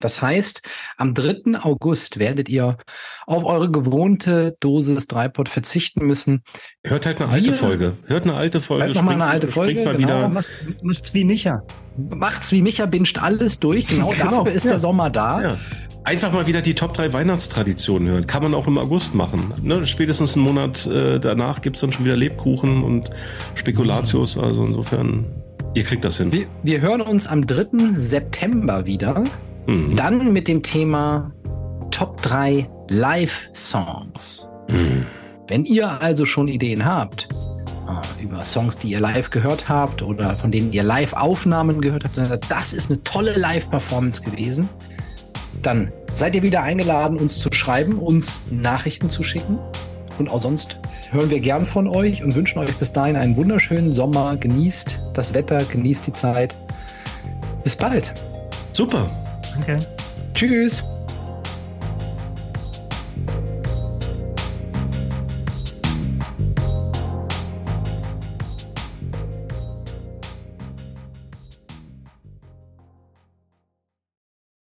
Das heißt, am 3. August werdet ihr auf eure gewohnte Dosis Dreipot verzichten müssen. Hört halt eine alte Wir, Folge. Hört eine alte Folge. Hört noch mal eine alte Folge. Mal genau. wieder. Macht's wie Micha. Macht's wie Micha, binscht alles durch. Genau, [LAUGHS] genau dafür ist ja. der Sommer da. Ja. Einfach mal wieder die Top 3 Weihnachtstraditionen hören. Kann man auch im August machen. Ne? Spätestens einen Monat äh, danach gibt's dann schon wieder Lebkuchen und Spekulatius. Also insofern Ihr kriegt das hin. Wir, wir hören uns am 3. September wieder. Mhm. Dann mit dem Thema Top 3 Live-Songs. Mhm. Wenn ihr also schon Ideen habt äh, über Songs, die ihr live gehört habt oder von denen ihr Live-Aufnahmen gehört habt, das ist eine tolle Live-Performance gewesen, dann seid ihr wieder eingeladen, uns zu schreiben, uns Nachrichten zu schicken. Und auch sonst hören wir gern von euch und wünschen euch bis dahin einen wunderschönen Sommer. Genießt das Wetter, genießt die Zeit. Bis bald. Super. Danke. Tschüss.